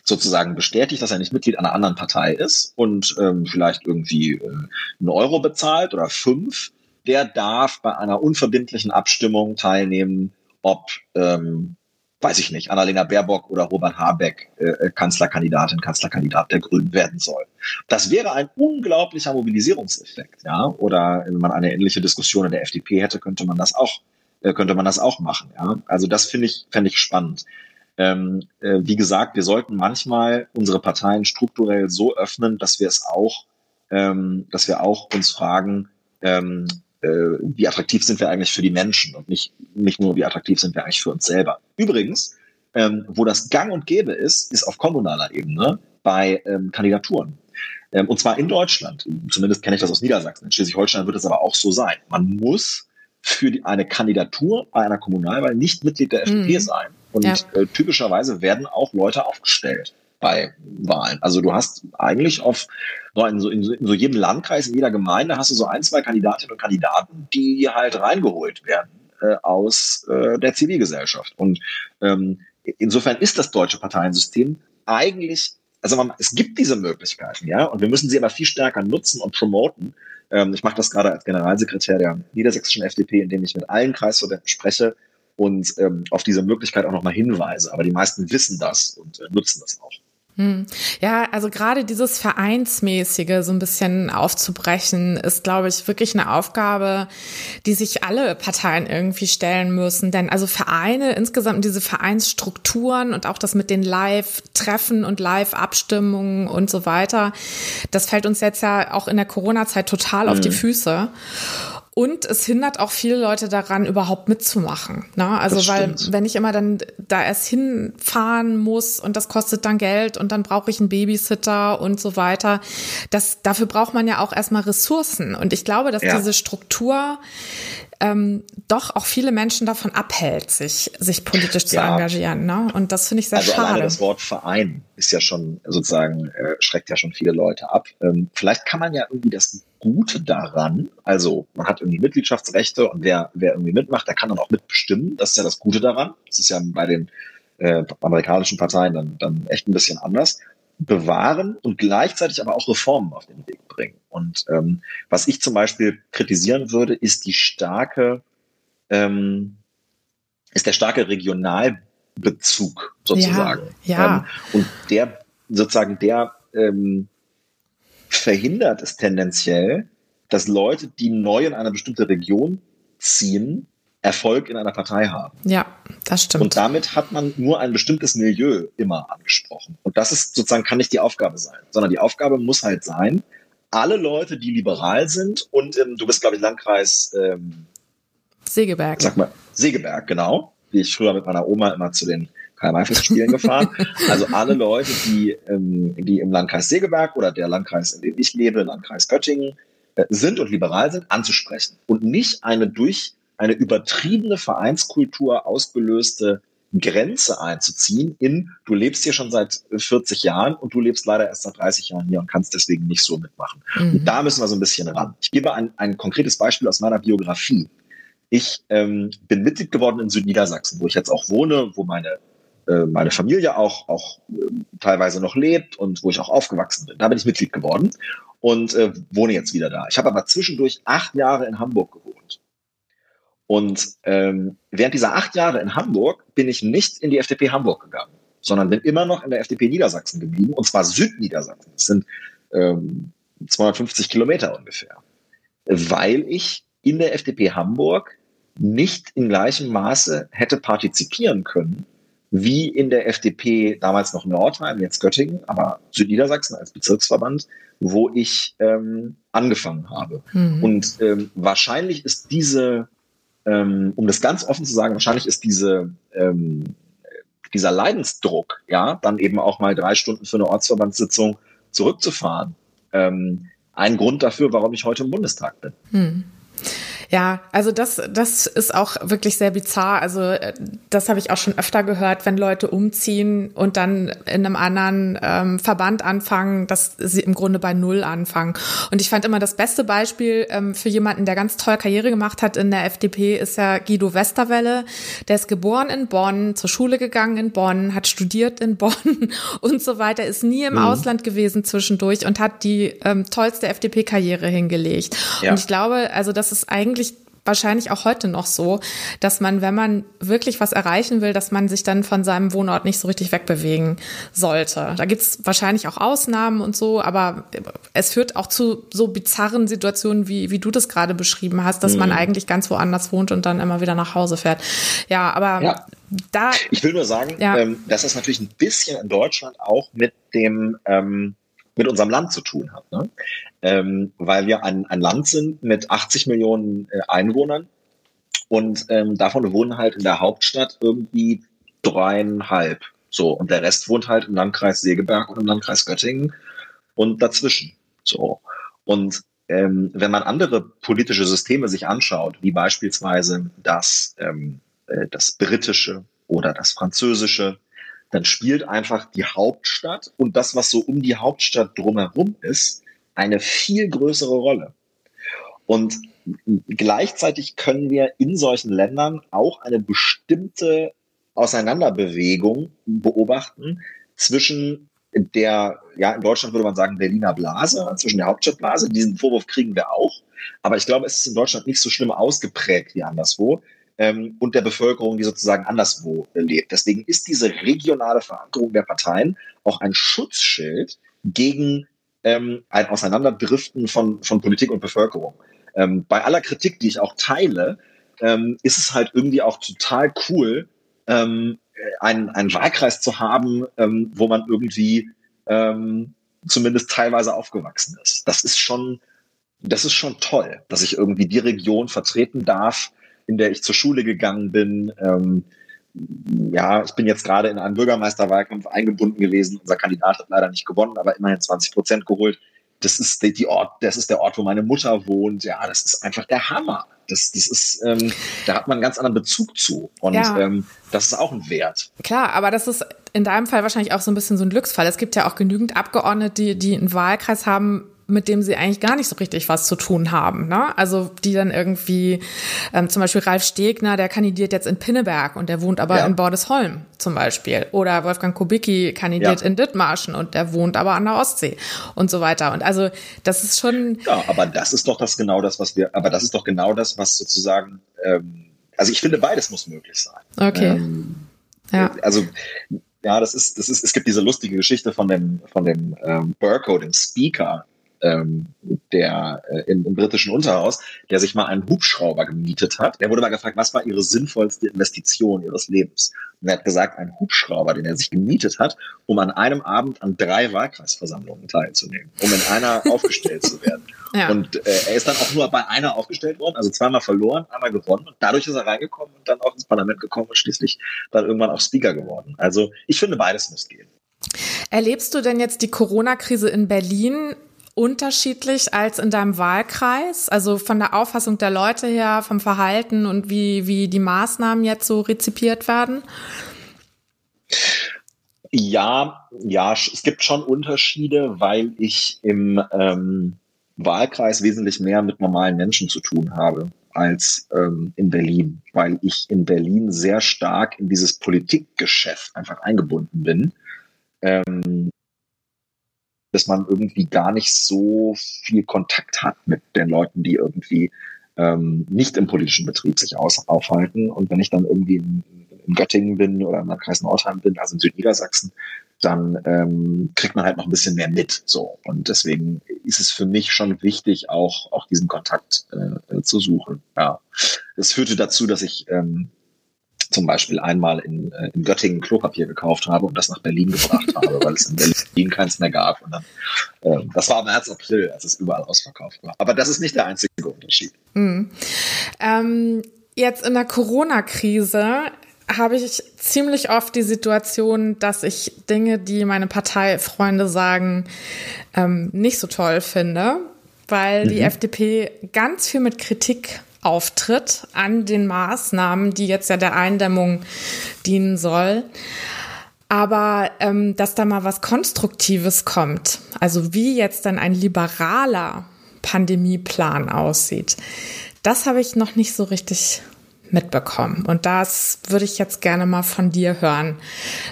sozusagen bestätigt, dass er nicht Mitglied einer anderen Partei ist und ähm, vielleicht irgendwie äh, einen Euro bezahlt oder fünf, der darf bei einer unverbindlichen Abstimmung teilnehmen, ob, ähm, weiß ich nicht, Annalena Baerbock oder Robert Habeck äh, äh, Kanzlerkandidatin, Kanzlerkandidat der Grünen werden soll. Das wäre ein unglaublicher Mobilisierungseffekt, ja. Oder wenn man eine ähnliche Diskussion in der FDP hätte, könnte man das auch, äh, könnte man das auch machen, ja. Also das finde ich, fände ich spannend. Ähm, äh, wie gesagt, wir sollten manchmal unsere Parteien strukturell so öffnen, dass wir es auch, ähm, dass wir auch uns fragen, ähm, äh, wie attraktiv sind wir eigentlich für die Menschen und nicht, nicht nur, wie attraktiv sind wir eigentlich für uns selber. Übrigens, ähm, wo das gang und gäbe ist, ist auf kommunaler Ebene bei ähm, Kandidaturen. Ähm, und zwar in Deutschland. Zumindest kenne ich das aus Niedersachsen. In Schleswig-Holstein wird es aber auch so sein. Man muss für die, eine Kandidatur bei einer Kommunalwahl nicht Mitglied der FDP mhm. sein. Und ja. äh, typischerweise werden auch Leute aufgestellt bei Wahlen. Also du hast eigentlich auf in so, in so, jedem Landkreis, in jeder Gemeinde hast du so ein, zwei Kandidatinnen und Kandidaten, die halt reingeholt werden äh, aus äh, der Zivilgesellschaft. Und ähm, insofern ist das deutsche Parteiensystem eigentlich, also man, es gibt diese Möglichkeiten, ja, und wir müssen sie aber viel stärker nutzen und promoten. Ähm, ich mache das gerade als Generalsekretär der niedersächsischen FDP, indem ich mit allen Kreisverbänden spreche und ähm, auf diese Möglichkeit auch nochmal hinweise. Aber die meisten wissen das und äh, nutzen das auch. Hm. Ja, also gerade dieses Vereinsmäßige so ein bisschen aufzubrechen, ist, glaube ich, wirklich eine Aufgabe, die sich alle Parteien irgendwie stellen müssen. Denn also Vereine, insgesamt diese Vereinsstrukturen und auch das mit den Live-Treffen und Live-Abstimmungen und so weiter, das fällt uns jetzt ja auch in der Corona-Zeit total mhm. auf die mhm. Füße. Und es hindert auch viele Leute daran, überhaupt mitzumachen. Ne? Also weil, wenn ich immer dann da erst hinfahren muss und das kostet dann Geld und dann brauche ich einen Babysitter und so weiter, das, dafür braucht man ja auch erstmal Ressourcen. Und ich glaube, dass ja. diese Struktur ähm, doch auch viele Menschen davon abhält, sich, sich politisch zu ja. engagieren. Ne? Und das finde ich sehr also schade. Alleine das Wort Verein ist ja schon sozusagen, äh, schreckt ja schon viele Leute ab. Ähm, vielleicht kann man ja irgendwie das Gute daran, also man hat irgendwie Mitgliedschaftsrechte und wer, wer irgendwie mitmacht, der kann dann auch mitbestimmen. Das ist ja das Gute daran. Das ist ja bei den äh, amerikanischen Parteien dann, dann echt ein bisschen anders bewahren und gleichzeitig aber auch Reformen auf den Weg bringen. Und ähm, was ich zum Beispiel kritisieren würde, ist die starke, ähm, ist der starke Regionalbezug sozusagen. Ja. ja. Ähm, und der sozusagen der ähm, verhindert es tendenziell, dass Leute, die neu in eine bestimmte Region ziehen, Erfolg in einer Partei haben. Ja, das stimmt. Und damit hat man nur ein bestimmtes Milieu immer angesprochen. Und das ist sozusagen, kann nicht die Aufgabe sein, sondern die Aufgabe muss halt sein, alle Leute, die liberal sind und ähm, du bist, glaube ich, Landkreis ähm, Segeberg. Sag mal, Segeberg, genau. Wie ich früher mit meiner Oma immer zu den Karl-May-Festspielen gefahren. Also alle Leute, die, ähm, die im Landkreis Segeberg oder der Landkreis, in dem ich lebe, Landkreis Göttingen, äh, sind und liberal sind, anzusprechen. Und nicht eine durch eine übertriebene Vereinskultur ausgelöste Grenze einzuziehen in, du lebst hier schon seit 40 Jahren und du lebst leider erst seit 30 Jahren hier und kannst deswegen nicht so mitmachen. Mhm. Und da müssen wir so ein bisschen ran. Ich gebe ein, ein konkretes Beispiel aus meiner Biografie. Ich ähm, bin Mitglied geworden in Südniedersachsen, wo ich jetzt auch wohne, wo meine äh, meine Familie auch, auch äh, teilweise noch lebt und wo ich auch aufgewachsen bin. Da bin ich Mitglied geworden und äh, wohne jetzt wieder da. Ich habe aber zwischendurch acht Jahre in Hamburg gewohnt. Und ähm, während dieser acht Jahre in Hamburg bin ich nicht in die FDP Hamburg gegangen, sondern bin immer noch in der FDP Niedersachsen geblieben, und zwar Südniedersachsen. Das sind ähm, 250 Kilometer ungefähr. Weil ich in der FDP Hamburg nicht in gleichem Maße hätte partizipieren können, wie in der FDP damals noch Nordheim, jetzt Göttingen, aber Südniedersachsen als Bezirksverband, wo ich ähm, angefangen habe. Mhm. Und ähm, wahrscheinlich ist diese ähm, um das ganz offen zu sagen, wahrscheinlich ist diese, ähm, dieser Leidensdruck, ja, dann eben auch mal drei Stunden für eine Ortsverbandssitzung zurückzufahren, ähm, ein Grund dafür, warum ich heute im Bundestag bin. Hm. Ja, also das, das ist auch wirklich sehr bizarr. Also äh, das habe ich auch schon öfter gehört, wenn Leute umziehen und dann in einem anderen ähm, Verband anfangen, dass sie im Grunde bei Null anfangen. Und ich fand immer das beste Beispiel ähm, für jemanden, der ganz toll Karriere gemacht hat in der FDP, ist ja Guido Westerwelle. Der ist geboren in Bonn, zur Schule gegangen in Bonn, hat studiert in Bonn und so weiter, ist nie im mhm. Ausland gewesen zwischendurch und hat die ähm, tollste FDP-Karriere hingelegt. Ja. Und ich glaube, also das ist eigentlich eigentlich wahrscheinlich auch heute noch so, dass man, wenn man wirklich was erreichen will, dass man sich dann von seinem Wohnort nicht so richtig wegbewegen sollte. Da gibt es wahrscheinlich auch Ausnahmen und so, aber es führt auch zu so bizarren Situationen, wie, wie du das gerade beschrieben hast, dass mhm. man eigentlich ganz woanders wohnt und dann immer wieder nach Hause fährt. Ja, aber ja. da. Ich will nur sagen, ja. ähm, dass das natürlich ein bisschen in Deutschland auch mit dem ähm, mit unserem Land zu tun hat. Ne? Ähm, weil wir ein, ein Land sind mit 80 Millionen äh, Einwohnern und ähm, davon wohnen halt in der Hauptstadt irgendwie dreieinhalb. So, und der Rest wohnt halt im Landkreis Segeberg und im Landkreis Göttingen und dazwischen. So. Und ähm, wenn man andere politische Systeme sich anschaut, wie beispielsweise das, ähm, äh, das britische oder das französische, dann spielt einfach die Hauptstadt und das, was so um die Hauptstadt drumherum ist, eine viel größere Rolle. Und gleichzeitig können wir in solchen Ländern auch eine bestimmte Auseinanderbewegung beobachten zwischen der, ja, in Deutschland würde man sagen, Berliner Blase, zwischen der Hauptstadtblase. Diesen Vorwurf kriegen wir auch. Aber ich glaube, es ist in Deutschland nicht so schlimm ausgeprägt wie anderswo. Ähm, und der Bevölkerung, die sozusagen anderswo lebt. Deswegen ist diese regionale Verankerung der Parteien auch ein Schutzschild gegen ähm, ein Auseinanderdriften von, von Politik und Bevölkerung. Ähm, bei aller Kritik, die ich auch teile, ähm, ist es halt irgendwie auch total cool, ähm, einen, einen Wahlkreis zu haben, ähm, wo man irgendwie zumindest teilweise aufgewachsen ist. Das ist schon, das ist schon toll, dass ich irgendwie die Region vertreten darf, in der ich zur Schule gegangen bin. Ähm, ja, ich bin jetzt gerade in einem Bürgermeisterwahlkampf eingebunden gewesen. Unser Kandidat hat leider nicht gewonnen, aber immerhin 20 Prozent geholt. Das ist die, die Ort, das ist der Ort, wo meine Mutter wohnt. Ja, das ist einfach der Hammer. Das, das ist, ähm, da hat man einen ganz anderen Bezug zu. Und ja. ähm, das ist auch ein Wert. Klar, aber das ist in deinem Fall wahrscheinlich auch so ein bisschen so ein Glücksfall. Es gibt ja auch genügend Abgeordnete, die, die einen Wahlkreis haben, mit dem sie eigentlich gar nicht so richtig was zu tun haben. Ne? Also die dann irgendwie, ähm, zum Beispiel Ralf Stegner, der kandidiert jetzt in Pinneberg und der wohnt aber ja. in Bordesholm zum Beispiel. Oder Wolfgang Kubicki kandidiert ja. in Dithmarschen und der wohnt aber an der Ostsee und so weiter. Und also das ist schon. Ja, aber das ist doch das genau das, was wir, aber das ist doch genau das, was sozusagen, ähm, also ich finde, beides muss möglich sein. Okay. Ähm, ja. Also ja, das ist, das ist, es gibt diese lustige Geschichte von dem, von dem ähm, Burko, dem Speaker, ähm, der äh, im, im britischen Unterhaus, der sich mal einen Hubschrauber gemietet hat. Der wurde mal gefragt, was war ihre sinnvollste Investition ihres Lebens? Und er hat gesagt, ein Hubschrauber, den er sich gemietet hat, um an einem Abend an drei Wahlkreisversammlungen teilzunehmen, um in einer aufgestellt zu werden. Ja. Und äh, er ist dann auch nur bei einer aufgestellt worden, also zweimal verloren, einmal gewonnen. Und dadurch ist er reingekommen und dann auch ins Parlament gekommen und schließlich dann irgendwann auch Speaker geworden. Also ich finde, beides muss gehen. Erlebst du denn jetzt die Corona-Krise in Berlin unterschiedlich als in deinem Wahlkreis? Also von der Auffassung der Leute her, vom Verhalten und wie, wie die Maßnahmen jetzt so rezipiert werden? Ja, ja, es gibt schon Unterschiede, weil ich im ähm, Wahlkreis wesentlich mehr mit normalen Menschen zu tun habe als ähm, in Berlin, weil ich in Berlin sehr stark in dieses Politikgeschäft einfach eingebunden bin. Ähm, dass man irgendwie gar nicht so viel Kontakt hat mit den Leuten, die irgendwie ähm, nicht im politischen Betrieb sich aus, aufhalten. Und wenn ich dann irgendwie in, in Göttingen bin oder im Kreis Nordheim bin, also in Südniedersachsen, dann ähm, kriegt man halt noch ein bisschen mehr mit. So. Und deswegen ist es für mich schon wichtig, auch, auch diesen Kontakt äh, zu suchen. Ja. Das führte dazu, dass ich ähm, zum Beispiel einmal in, äh, in Göttingen Klopapier gekauft habe und das nach Berlin gebracht habe, weil es in Berlin keins mehr gab. Und dann, äh, das war im März, April, als es überall ausverkauft war. Aber das ist nicht der einzige Unterschied. Mhm. Ähm, jetzt in der Corona-Krise habe ich ziemlich oft die Situation, dass ich Dinge, die meine Parteifreunde sagen, ähm, nicht so toll finde, weil mhm. die FDP ganz viel mit Kritik auftritt an den Maßnahmen, die jetzt ja der Eindämmung dienen soll. Aber ähm, dass da mal was Konstruktives kommt, also wie jetzt dann ein liberaler Pandemieplan aussieht, das habe ich noch nicht so richtig mitbekommen. Und das würde ich jetzt gerne mal von dir hören.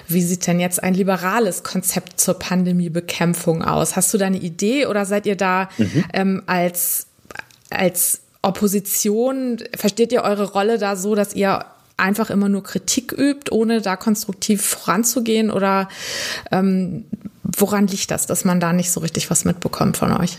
Wie sieht denn jetzt ein liberales Konzept zur Pandemiebekämpfung aus? Hast du da eine Idee oder seid ihr da mhm. ähm, als, als Opposition, versteht ihr eure Rolle da so, dass ihr einfach immer nur Kritik übt, ohne da konstruktiv voranzugehen? Oder ähm, woran liegt das, dass man da nicht so richtig was mitbekommt von euch?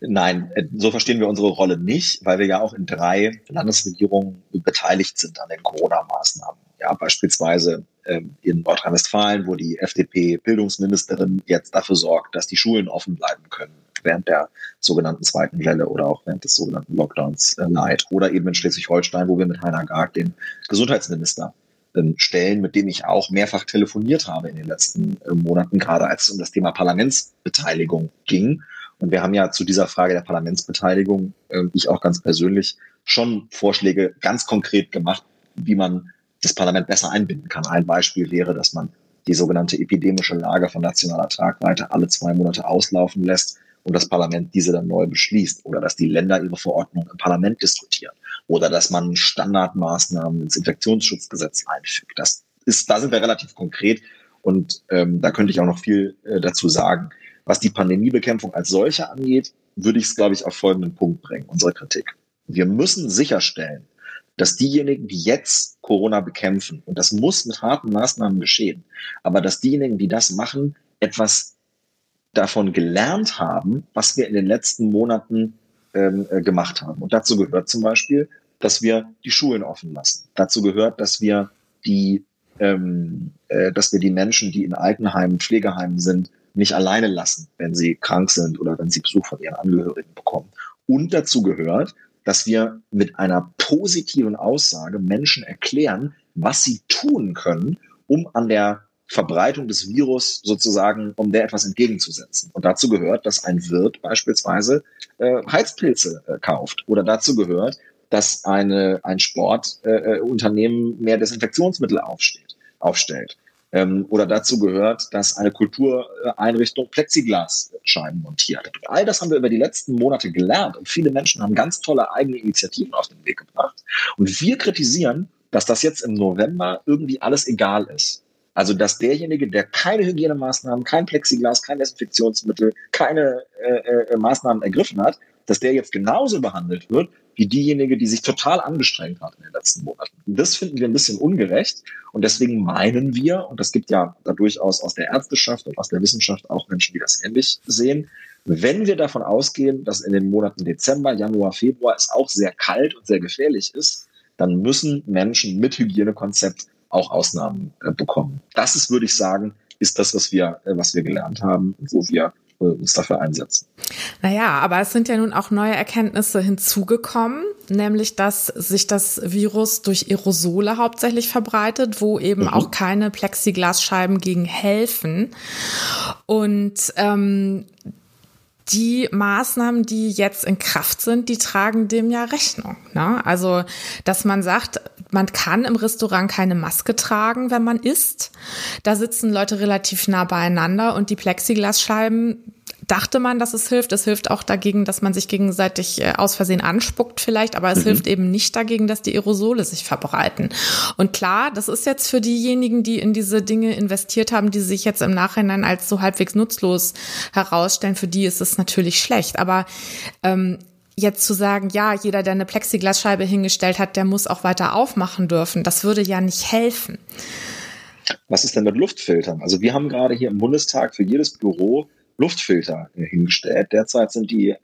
Nein, äh, so verstehen wir unsere Rolle nicht, weil wir ja auch in drei Landesregierungen beteiligt sind an den Corona-Maßnahmen. Ja, beispielsweise ähm, in Nordrhein-Westfalen, wo die FDP-Bildungsministerin jetzt dafür sorgt, dass die Schulen offen bleiben können während der sogenannten zweiten Welle oder auch während des sogenannten Lockdowns äh, leid. Oder eben in Schleswig-Holstein, wo wir mit Heiner Garg den Gesundheitsminister ähm, stellen, mit dem ich auch mehrfach telefoniert habe in den letzten äh, Monaten, gerade als es um das Thema Parlamentsbeteiligung ging. Und wir haben ja zu dieser Frage der Parlamentsbeteiligung, äh, ich auch ganz persönlich, schon Vorschläge ganz konkret gemacht, wie man das Parlament besser einbinden kann. Ein Beispiel wäre, dass man die sogenannte epidemische Lage von nationaler Tragweite alle zwei Monate auslaufen lässt und das Parlament diese dann neu beschließt oder dass die Länder ihre Verordnung im Parlament diskutieren oder dass man Standardmaßnahmen ins Infektionsschutzgesetz einfügt. Das ist, da sind wir relativ konkret und ähm, da könnte ich auch noch viel äh, dazu sagen. Was die Pandemiebekämpfung als solche angeht, würde ich es, glaube ich, auf folgenden Punkt bringen, unsere Kritik. Wir müssen sicherstellen, dass diejenigen, die jetzt Corona bekämpfen, und das muss mit harten Maßnahmen geschehen, aber dass diejenigen, die das machen, etwas davon gelernt haben, was wir in den letzten Monaten ähm, äh, gemacht haben. Und dazu gehört zum Beispiel, dass wir die Schulen offen lassen. Dazu gehört, dass wir die, ähm, äh, dass wir die Menschen, die in Altenheimen, Pflegeheimen sind, nicht alleine lassen, wenn sie krank sind oder wenn sie Besuch von ihren Angehörigen bekommen. Und dazu gehört, dass wir mit einer positiven Aussage Menschen erklären, was sie tun können, um an der Verbreitung des Virus sozusagen, um der etwas entgegenzusetzen. Und dazu gehört, dass ein Wirt beispielsweise äh, Heizpilze äh, kauft. Oder dazu gehört, dass eine, ein Sportunternehmen äh, mehr Desinfektionsmittel aufsteht, aufstellt. Ähm, oder dazu gehört, dass eine Kultureinrichtung Plexiglasscheiben montiert. All das haben wir über die letzten Monate gelernt und viele Menschen haben ganz tolle eigene Initiativen auf den Weg gebracht. Und wir kritisieren, dass das jetzt im November irgendwie alles egal ist. Also, dass derjenige, der keine Hygienemaßnahmen, kein Plexiglas, kein Desinfektionsmittel, keine äh, äh, Maßnahmen ergriffen hat, dass der jetzt genauso behandelt wird wie diejenige, die sich total angestrengt hat in den letzten Monaten. Das finden wir ein bisschen ungerecht und deswegen meinen wir, und das gibt ja da durchaus aus der Ärzteschaft und aus der Wissenschaft auch Menschen, die das ähnlich sehen, wenn wir davon ausgehen, dass in den Monaten Dezember, Januar, Februar es auch sehr kalt und sehr gefährlich ist, dann müssen Menschen mit Hygienekonzept auch Ausnahmen äh, bekommen. Das ist, würde ich sagen, ist das, was wir, äh, was wir gelernt haben, wo wir äh, uns dafür einsetzen. Naja, aber es sind ja nun auch neue Erkenntnisse hinzugekommen, nämlich dass sich das Virus durch Aerosole hauptsächlich verbreitet, wo eben mhm. auch keine Plexiglasscheiben gegen helfen. Und ähm, die Maßnahmen, die jetzt in Kraft sind, die tragen dem ja Rechnung. Ne? Also, dass man sagt, man kann im Restaurant keine Maske tragen, wenn man isst. Da sitzen Leute relativ nah beieinander und die Plexiglasscheiben dachte man, dass es hilft. Es hilft auch dagegen, dass man sich gegenseitig äh, aus Versehen anspuckt vielleicht, aber es mhm. hilft eben nicht dagegen, dass die Aerosole sich verbreiten. Und klar, das ist jetzt für diejenigen, die in diese Dinge investiert haben, die sich jetzt im Nachhinein als so halbwegs nutzlos herausstellen, für die ist es natürlich schlecht. Aber ähm, jetzt zu sagen, ja, jeder, der eine Plexiglasscheibe hingestellt hat, der muss auch weiter aufmachen dürfen, das würde ja nicht helfen. Was ist denn mit Luftfiltern? Also wir haben gerade hier im Bundestag für jedes Büro Luftfilter hingestellt. Derzeit sind die äh,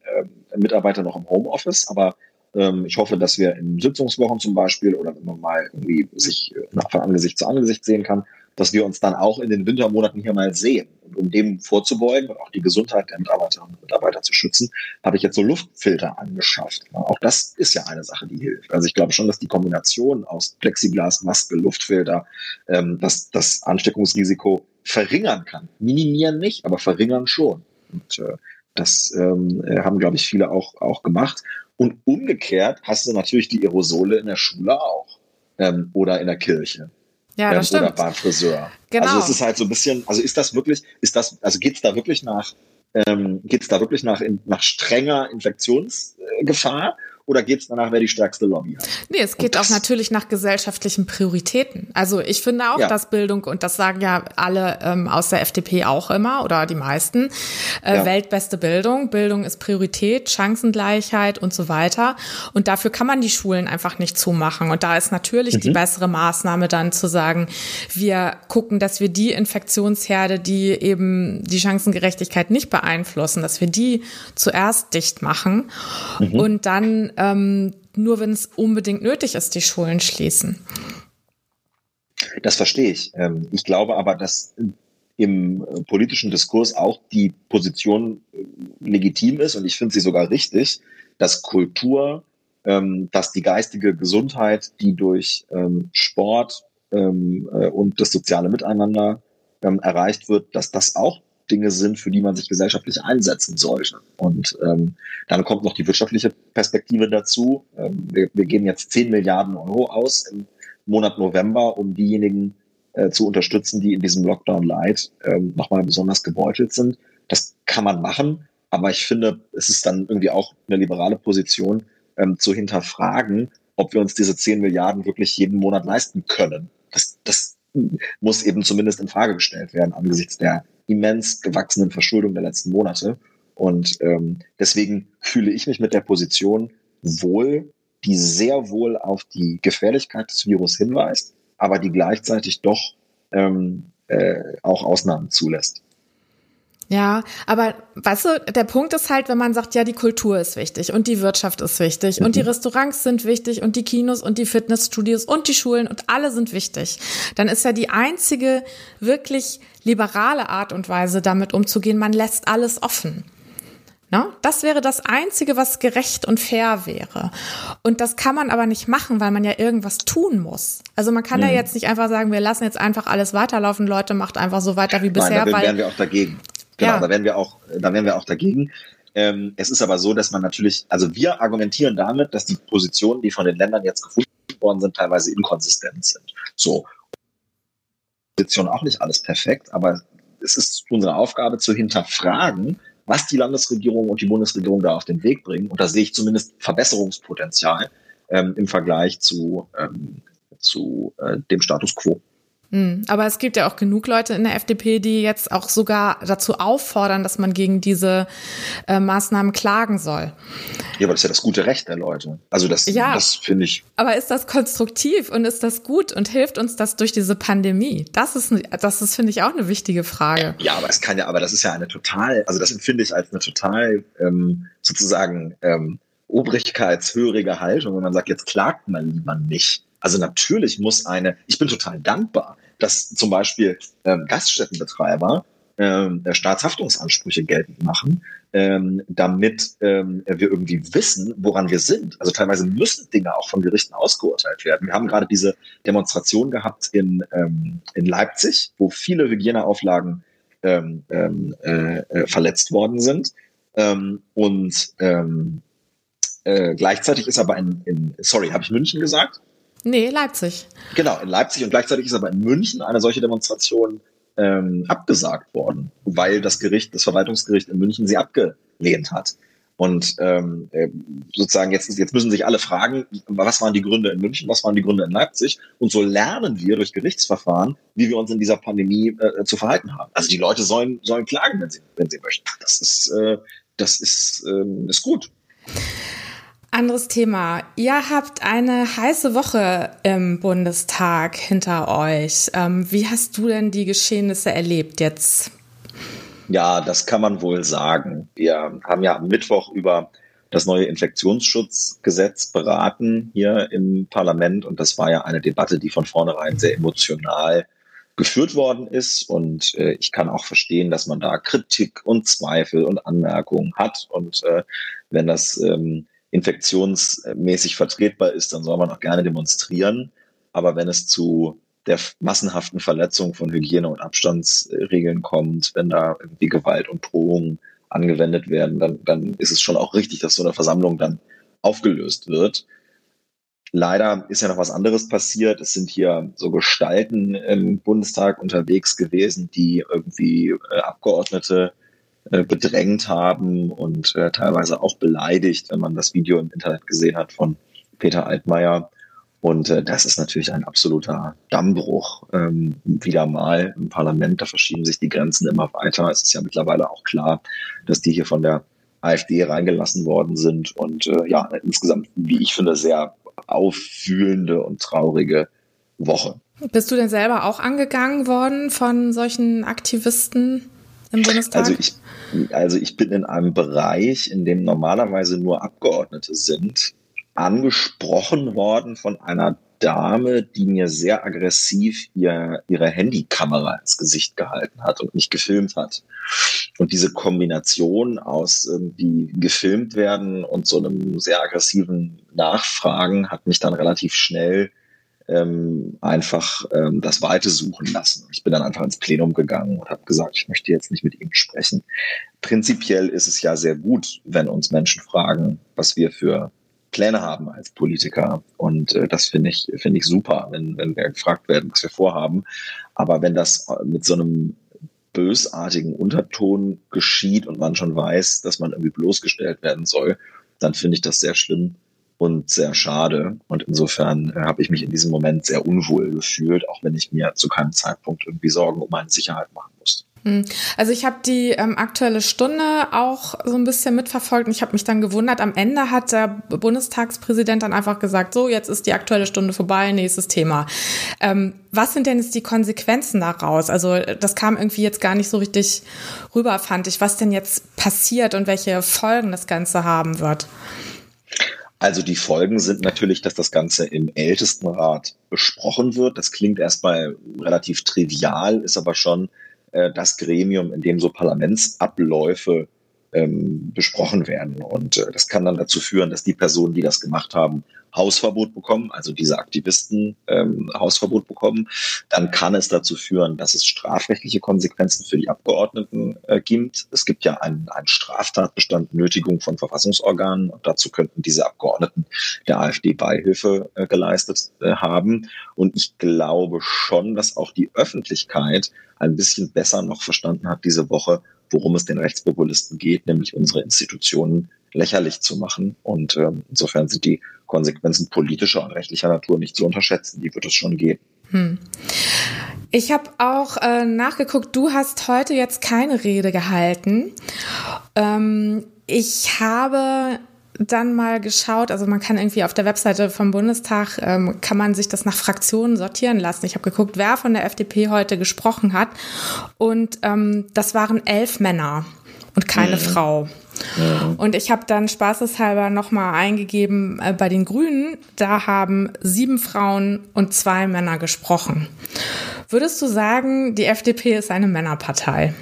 Mitarbeiter noch im Homeoffice, aber ähm, ich hoffe, dass wir in Sitzungswochen zum Beispiel oder wenn man mal irgendwie sich äh, von Angesicht zu Angesicht sehen kann, dass wir uns dann auch in den Wintermonaten hier mal sehen. Und um dem vorzubeugen und auch die Gesundheit der Mitarbeiterinnen und Mitarbeiter zu schützen, habe ich jetzt so Luftfilter angeschafft. Auch das ist ja eine Sache, die hilft. Also ich glaube schon, dass die Kombination aus Plexiglas, Maske, Luftfilter ähm, das, das Ansteckungsrisiko verringern kann. Minimieren nicht, aber verringern schon. Und äh, das ähm, haben, glaube ich, viele auch, auch gemacht. Und umgekehrt hast du natürlich die Aerosole in der Schule auch ähm, oder in der Kirche. Ja, das ähm, stimmt. Oder beim Friseur. Genau. Also es ist halt so ein bisschen, also ist das wirklich, ist das, also geht's da wirklich nach, ähm, geht's da wirklich nach, in, nach strenger Infektionsgefahr oder geht es danach, wer die stärkste Lobby hat? Nee, es geht auch natürlich nach gesellschaftlichen Prioritäten. Also ich finde auch, ja. dass Bildung, und das sagen ja alle ähm, aus der FDP auch immer oder die meisten, äh, ja. weltbeste Bildung, Bildung ist Priorität, Chancengleichheit und so weiter. Und dafür kann man die Schulen einfach nicht zumachen. Und da ist natürlich mhm. die bessere Maßnahme dann zu sagen, wir gucken, dass wir die Infektionsherde, die eben die Chancengerechtigkeit nicht beeinflussen, dass wir die zuerst dicht machen mhm. und dann ähm, nur wenn es unbedingt nötig ist, die Schulen schließen. Das verstehe ich. Ähm, ich glaube aber, dass im politischen Diskurs auch die Position äh, legitim ist und ich finde sie sogar richtig, dass Kultur, ähm, dass die geistige Gesundheit, die durch ähm, Sport äh, und das soziale Miteinander erreicht wird, dass das auch Dinge sind, für die man sich gesellschaftlich einsetzen sollte. Und ähm, dann kommt noch die wirtschaftliche Perspektive dazu. Ähm, wir, wir geben jetzt 10 Milliarden Euro aus im Monat November, um diejenigen äh, zu unterstützen, die in diesem Lockdown Light ähm, nochmal besonders gebeutelt sind. Das kann man machen, aber ich finde, es ist dann irgendwie auch eine liberale Position, ähm, zu hinterfragen, ob wir uns diese 10 Milliarden wirklich jeden Monat leisten können. Das, das muss eben zumindest in Frage gestellt werden angesichts der immens gewachsenen Verschuldung der letzten Monate. Und ähm, deswegen fühle ich mich mit der Position wohl, die sehr wohl auf die Gefährlichkeit des Virus hinweist, aber die gleichzeitig doch ähm, äh, auch Ausnahmen zulässt. Ja, aber weißt du, der Punkt ist halt, wenn man sagt, ja, die Kultur ist wichtig und die Wirtschaft ist wichtig mhm. und die mhm. Restaurants sind wichtig und die Kinos und die Fitnessstudios und die Schulen und alle sind wichtig, dann ist ja die einzige wirklich liberale Art und Weise, damit umzugehen, man lässt alles offen. Ne? Das wäre das Einzige, was gerecht und fair wäre. Und das kann man aber nicht machen, weil man ja irgendwas tun muss. Also man kann mhm. ja jetzt nicht einfach sagen, wir lassen jetzt einfach alles weiterlaufen, Leute, macht einfach so weiter wie bisher. Nein, da wären wir auch dagegen. Genau, ja. da wären wir auch, da wären wir auch dagegen. Ähm, es ist aber so, dass man natürlich, also wir argumentieren damit, dass die Positionen, die von den Ländern jetzt gefunden worden sind, teilweise inkonsistent sind. So. Position auch nicht alles perfekt, aber es ist unsere Aufgabe zu hinterfragen, was die Landesregierung und die Bundesregierung da auf den Weg bringen. Und da sehe ich zumindest Verbesserungspotenzial ähm, im Vergleich zu, ähm, zu äh, dem Status quo. Hm, aber es gibt ja auch genug Leute in der FDP, die jetzt auch sogar dazu auffordern, dass man gegen diese äh, Maßnahmen klagen soll. Ja, aber das ist ja das gute Recht der Leute. Also das, ja, das finde ich. Aber ist das konstruktiv und ist das gut und hilft uns das durch diese Pandemie? Das ist, das ist finde ich auch eine wichtige Frage. Ja, aber es kann ja, aber das ist ja eine total, also das empfinde ich als eine total ähm, sozusagen ähm, obrigkeitshörige Haltung, wenn man sagt, jetzt klagt man lieber nicht. Also natürlich muss eine, ich bin total dankbar, dass zum Beispiel ähm, Gaststättenbetreiber ähm, Staatshaftungsansprüche geltend machen, ähm, damit ähm, wir irgendwie wissen, woran wir sind. Also teilweise müssen Dinge auch von Gerichten ausgeurteilt werden. Wir haben gerade diese Demonstration gehabt in, ähm, in Leipzig, wo viele Hygieneauflagen ähm, ähm, äh, äh verletzt worden sind. Ähm, und ähm, äh, gleichzeitig ist aber in, in sorry, habe ich München gesagt? Nee, Leipzig. Genau, in Leipzig und gleichzeitig ist aber in München eine solche Demonstration ähm, abgesagt worden, weil das Gericht, das Verwaltungsgericht in München sie abgelehnt hat. Und ähm, äh, sozusagen jetzt, jetzt müssen sich alle fragen, was waren die Gründe in München, was waren die Gründe in Leipzig? Und so lernen wir durch Gerichtsverfahren, wie wir uns in dieser Pandemie äh, zu verhalten haben. Also die Leute sollen, sollen klagen, wenn sie, wenn sie möchten. Das ist, äh, das ist, äh, ist gut. Anderes Thema. Ihr habt eine heiße Woche im Bundestag hinter euch. Ähm, wie hast du denn die Geschehnisse erlebt jetzt? Ja, das kann man wohl sagen. Wir haben ja am Mittwoch über das neue Infektionsschutzgesetz beraten hier im Parlament und das war ja eine Debatte, die von vornherein sehr emotional geführt worden ist und äh, ich kann auch verstehen, dass man da Kritik und Zweifel und Anmerkungen hat und äh, wenn das ähm, infektionsmäßig vertretbar ist, dann soll man auch gerne demonstrieren. Aber wenn es zu der massenhaften Verletzung von Hygiene- und Abstandsregeln kommt, wenn da irgendwie Gewalt und Drohungen angewendet werden, dann, dann ist es schon auch richtig, dass so eine Versammlung dann aufgelöst wird. Leider ist ja noch was anderes passiert. Es sind hier so Gestalten im Bundestag unterwegs gewesen, die irgendwie äh, Abgeordnete äh, bedrängt haben und äh, teilweise auch beleidigt, wenn man das Video im Internet gesehen hat von Peter Altmaier. Und äh, das ist natürlich ein absoluter Dammbruch ähm, wieder mal im Parlament. Da verschieben sich die Grenzen immer weiter. Es ist ja mittlerweile auch klar, dass die hier von der AfD reingelassen worden sind. Und äh, ja, insgesamt, wie ich finde, sehr auffühlende und traurige Woche. Bist du denn selber auch angegangen worden von solchen Aktivisten im Bundestag? Also ich also ich bin in einem Bereich, in dem normalerweise nur Abgeordnete sind, angesprochen worden von einer Dame, die mir sehr aggressiv ihr, ihre Handykamera ins Gesicht gehalten hat und mich gefilmt hat. Und diese Kombination aus irgendwie gefilmt werden und so einem sehr aggressiven Nachfragen hat mich dann relativ schnell ähm, einfach ähm, das Weite suchen lassen. Ich bin dann einfach ins Plenum gegangen und habe gesagt, ich möchte jetzt nicht mit ihm sprechen. Prinzipiell ist es ja sehr gut, wenn uns Menschen fragen, was wir für Pläne haben als Politiker. Und äh, das finde ich, finde ich super, wenn, wenn wir gefragt werden, was wir vorhaben. Aber wenn das mit so einem bösartigen Unterton geschieht und man schon weiß, dass man irgendwie bloßgestellt werden soll, dann finde ich das sehr schlimm und sehr schade. Und insofern äh, habe ich mich in diesem Moment sehr unwohl gefühlt, auch wenn ich mir zu keinem Zeitpunkt irgendwie Sorgen um meine Sicherheit machen musste. Hm. Also ich habe die ähm, aktuelle Stunde auch so ein bisschen mitverfolgt und ich habe mich dann gewundert. Am Ende hat der Bundestagspräsident dann einfach gesagt, so jetzt ist die aktuelle Stunde vorbei, nächstes Thema. Ähm, was sind denn jetzt die Konsequenzen daraus? Also das kam irgendwie jetzt gar nicht so richtig rüber, fand ich, was denn jetzt passiert und welche Folgen das Ganze haben wird. Also die Folgen sind natürlich, dass das Ganze im Ältestenrat besprochen wird. Das klingt erstmal relativ trivial, ist aber schon äh, das Gremium, in dem so Parlamentsabläufe ähm, besprochen werden. Und äh, das kann dann dazu führen, dass die Personen, die das gemacht haben, Hausverbot bekommen, also diese Aktivisten ähm, Hausverbot bekommen. Dann kann es dazu führen, dass es strafrechtliche Konsequenzen für die Abgeordneten äh, gibt. Es gibt ja einen, einen Straftatbestand Nötigung von Verfassungsorganen und dazu könnten diese Abgeordneten der AfD Beihilfe äh, geleistet äh, haben. Und ich glaube schon, dass auch die Öffentlichkeit ein bisschen besser noch verstanden hat diese Woche, worum es den Rechtspopulisten geht, nämlich unsere Institutionen lächerlich zu machen. Und ähm, insofern sind die Konsequenzen politischer und rechtlicher Natur nicht zu unterschätzen. Die wird es schon geben. Hm. Ich habe auch äh, nachgeguckt, du hast heute jetzt keine Rede gehalten. Ähm, ich habe dann mal geschaut, also man kann irgendwie auf der Webseite vom Bundestag, ähm, kann man sich das nach Fraktionen sortieren lassen. Ich habe geguckt, wer von der FDP heute gesprochen hat und ähm, das waren elf Männer und keine mhm. Frau. Und ich habe dann spaßeshalber nochmal eingegeben äh, bei den Grünen, da haben sieben Frauen und zwei Männer gesprochen. Würdest du sagen, die FDP ist eine Männerpartei?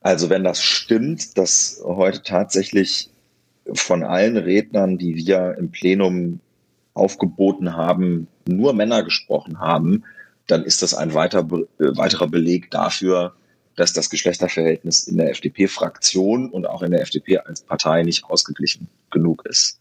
Also wenn das stimmt, dass heute tatsächlich von allen Rednern, die wir im Plenum aufgeboten haben, nur Männer gesprochen haben, dann ist das ein weiter, äh, weiterer Beleg dafür, dass das Geschlechterverhältnis in der FDP-Fraktion und auch in der FDP als Partei nicht ausgeglichen genug ist.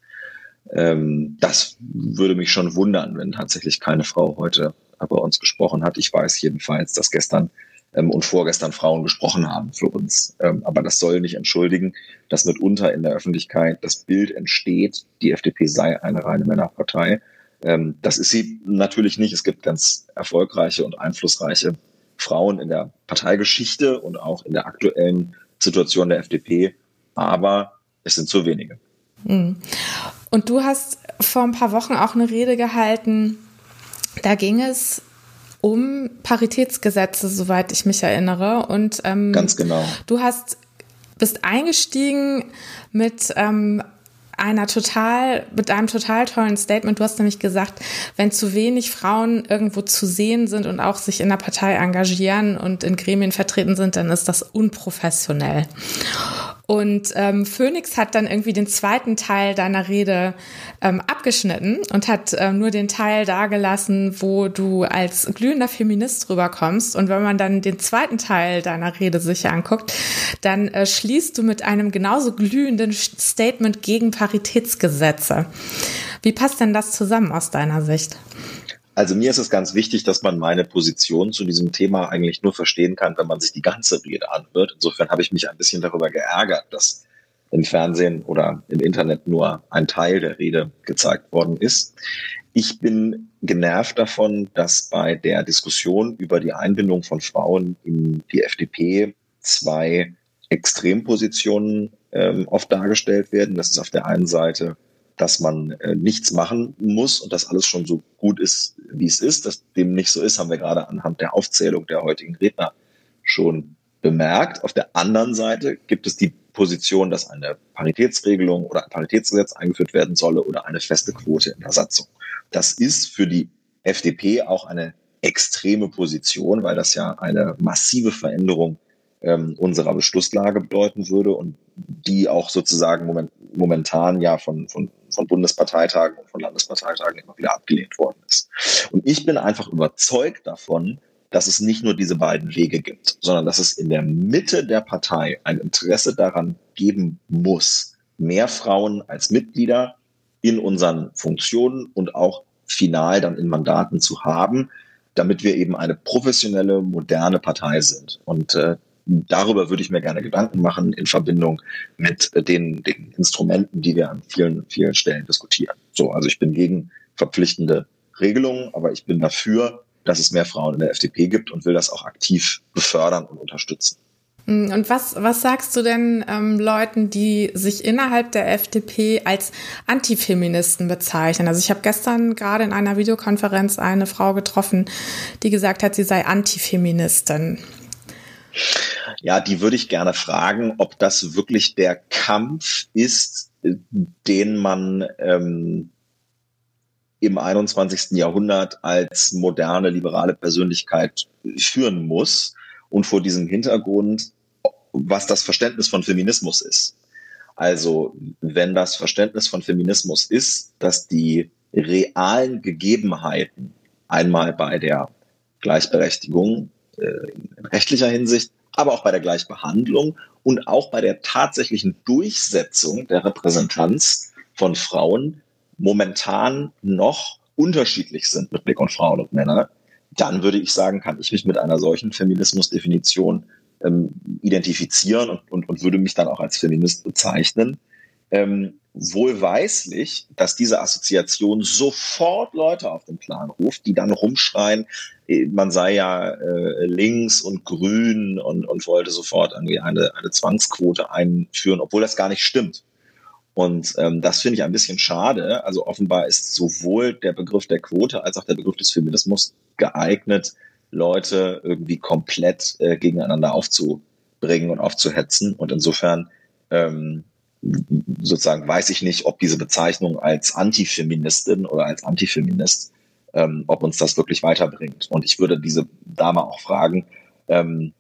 Ähm, das würde mich schon wundern, wenn tatsächlich keine Frau heute bei uns gesprochen hat. Ich weiß jedenfalls, dass gestern ähm, und vorgestern Frauen gesprochen haben für uns. Ähm, aber das soll nicht entschuldigen, dass mitunter in der Öffentlichkeit das Bild entsteht, die FDP sei eine reine Männerpartei. Ähm, das ist sie natürlich nicht. Es gibt ganz erfolgreiche und einflussreiche Frauen in der Parteigeschichte und auch in der aktuellen Situation der FDP. Aber es sind zu wenige. Mhm. Und du hast vor ein paar Wochen auch eine Rede gehalten. Da ging es um Paritätsgesetze, soweit ich mich erinnere. Und ähm, ganz genau. Du hast bist eingestiegen mit ähm, einer total, mit einem total tollen Statement. Du hast nämlich gesagt, wenn zu wenig Frauen irgendwo zu sehen sind und auch sich in der Partei engagieren und in Gremien vertreten sind, dann ist das unprofessionell. Und ähm, Phoenix hat dann irgendwie den zweiten Teil deiner Rede ähm, abgeschnitten und hat ähm, nur den Teil dagelassen, wo du als glühender Feminist rüberkommst. Und wenn man dann den zweiten Teil deiner Rede sich anguckt, dann äh, schließt du mit einem genauso glühenden Statement gegen Paritätsgesetze. Wie passt denn das zusammen aus deiner Sicht? Also mir ist es ganz wichtig, dass man meine Position zu diesem Thema eigentlich nur verstehen kann, wenn man sich die ganze Rede anhört. Insofern habe ich mich ein bisschen darüber geärgert, dass im Fernsehen oder im Internet nur ein Teil der Rede gezeigt worden ist. Ich bin genervt davon, dass bei der Diskussion über die Einbindung von Frauen in die FDP zwei Extrempositionen ähm, oft dargestellt werden. Das ist auf der einen Seite dass man äh, nichts machen muss und dass alles schon so gut ist, wie es ist. Dass dem nicht so ist, haben wir gerade anhand der Aufzählung der heutigen Redner schon bemerkt. Auf der anderen Seite gibt es die Position, dass eine Paritätsregelung oder ein Paritätsgesetz eingeführt werden solle oder eine feste Quote in der Satzung. Das ist für die FDP auch eine extreme Position, weil das ja eine massive Veränderung ähm, unserer Beschlusslage bedeuten würde und die auch sozusagen moment, momentan ja von, von von Bundesparteitagen und von Landesparteitagen immer wieder abgelehnt worden ist. Und ich bin einfach überzeugt davon, dass es nicht nur diese beiden Wege gibt, sondern dass es in der Mitte der Partei ein Interesse daran geben muss, mehr Frauen als Mitglieder in unseren Funktionen und auch final dann in Mandaten zu haben, damit wir eben eine professionelle, moderne Partei sind. Und äh, darüber würde ich mir gerne Gedanken machen in Verbindung mit den, den Instrumenten, die wir an vielen, vielen Stellen diskutieren. So, also ich bin gegen verpflichtende Regelungen, aber ich bin dafür, dass es mehr Frauen in der FDP gibt und will das auch aktiv befördern und unterstützen. Mm, und was, was sagst du denn ähm, Leuten, die sich innerhalb der FDP als Antifeministen bezeichnen? Also ich habe gestern gerade in einer Videokonferenz eine Frau getroffen, die gesagt hat, sie sei Antifeministin. Ja, die würde ich gerne fragen, ob das wirklich der Kampf ist, den man ähm, im 21. Jahrhundert als moderne liberale Persönlichkeit führen muss und vor diesem Hintergrund, was das Verständnis von Feminismus ist. Also wenn das Verständnis von Feminismus ist, dass die realen Gegebenheiten einmal bei der Gleichberechtigung in rechtlicher Hinsicht, aber auch bei der Gleichbehandlung und auch bei der tatsächlichen Durchsetzung der Repräsentanz von Frauen momentan noch unterschiedlich sind mit Blick auf Frauen und Männer, dann würde ich sagen, kann ich mich mit einer solchen Feminismusdefinition ähm, identifizieren und, und, und würde mich dann auch als Feminist bezeichnen. Ähm, wohlweislich, dass diese Assoziation sofort Leute auf den Plan ruft, die dann rumschreien, äh, man sei ja äh, links und grün und, und wollte sofort irgendwie eine, eine Zwangsquote einführen, obwohl das gar nicht stimmt. Und ähm, das finde ich ein bisschen schade. Also offenbar ist sowohl der Begriff der Quote als auch der Begriff des Feminismus geeignet, Leute irgendwie komplett äh, gegeneinander aufzubringen und aufzuhetzen. Und insofern ähm, sozusagen weiß ich nicht, ob diese Bezeichnung als Antifeministin oder als Antifeminist, ähm, ob uns das wirklich weiterbringt. Und ich würde diese Dame auch fragen, ähm,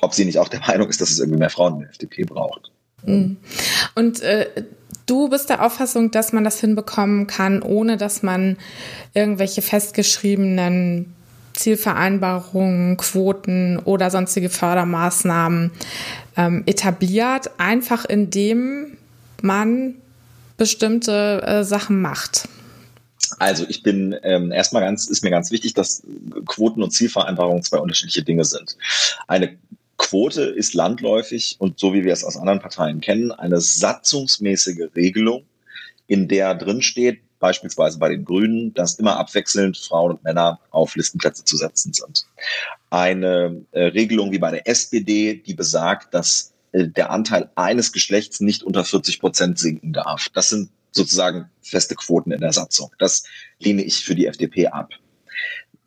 ob sie nicht auch der Meinung ist, dass es irgendwie mehr Frauen in der FDP braucht. Mhm. Und äh, Du bist der Auffassung, dass man das hinbekommen kann, ohne dass man irgendwelche festgeschriebenen Zielvereinbarungen, Quoten oder sonstige Fördermaßnahmen ähm, etabliert, einfach indem man bestimmte äh, Sachen macht. Also ich bin ähm, erstmal ganz, ist mir ganz wichtig, dass Quoten und Zielvereinbarungen zwei unterschiedliche Dinge sind. Eine Quote ist landläufig und so wie wir es aus anderen Parteien kennen, eine satzungsmäßige Regelung, in der drin steht, beispielsweise bei den Grünen, dass immer abwechselnd Frauen und Männer auf Listenplätze zu setzen sind. Eine äh, Regelung wie bei der SPD, die besagt, dass äh, der Anteil eines Geschlechts nicht unter 40 Prozent sinken darf. Das sind sozusagen feste Quoten in der Satzung. Das lehne ich für die FDP ab.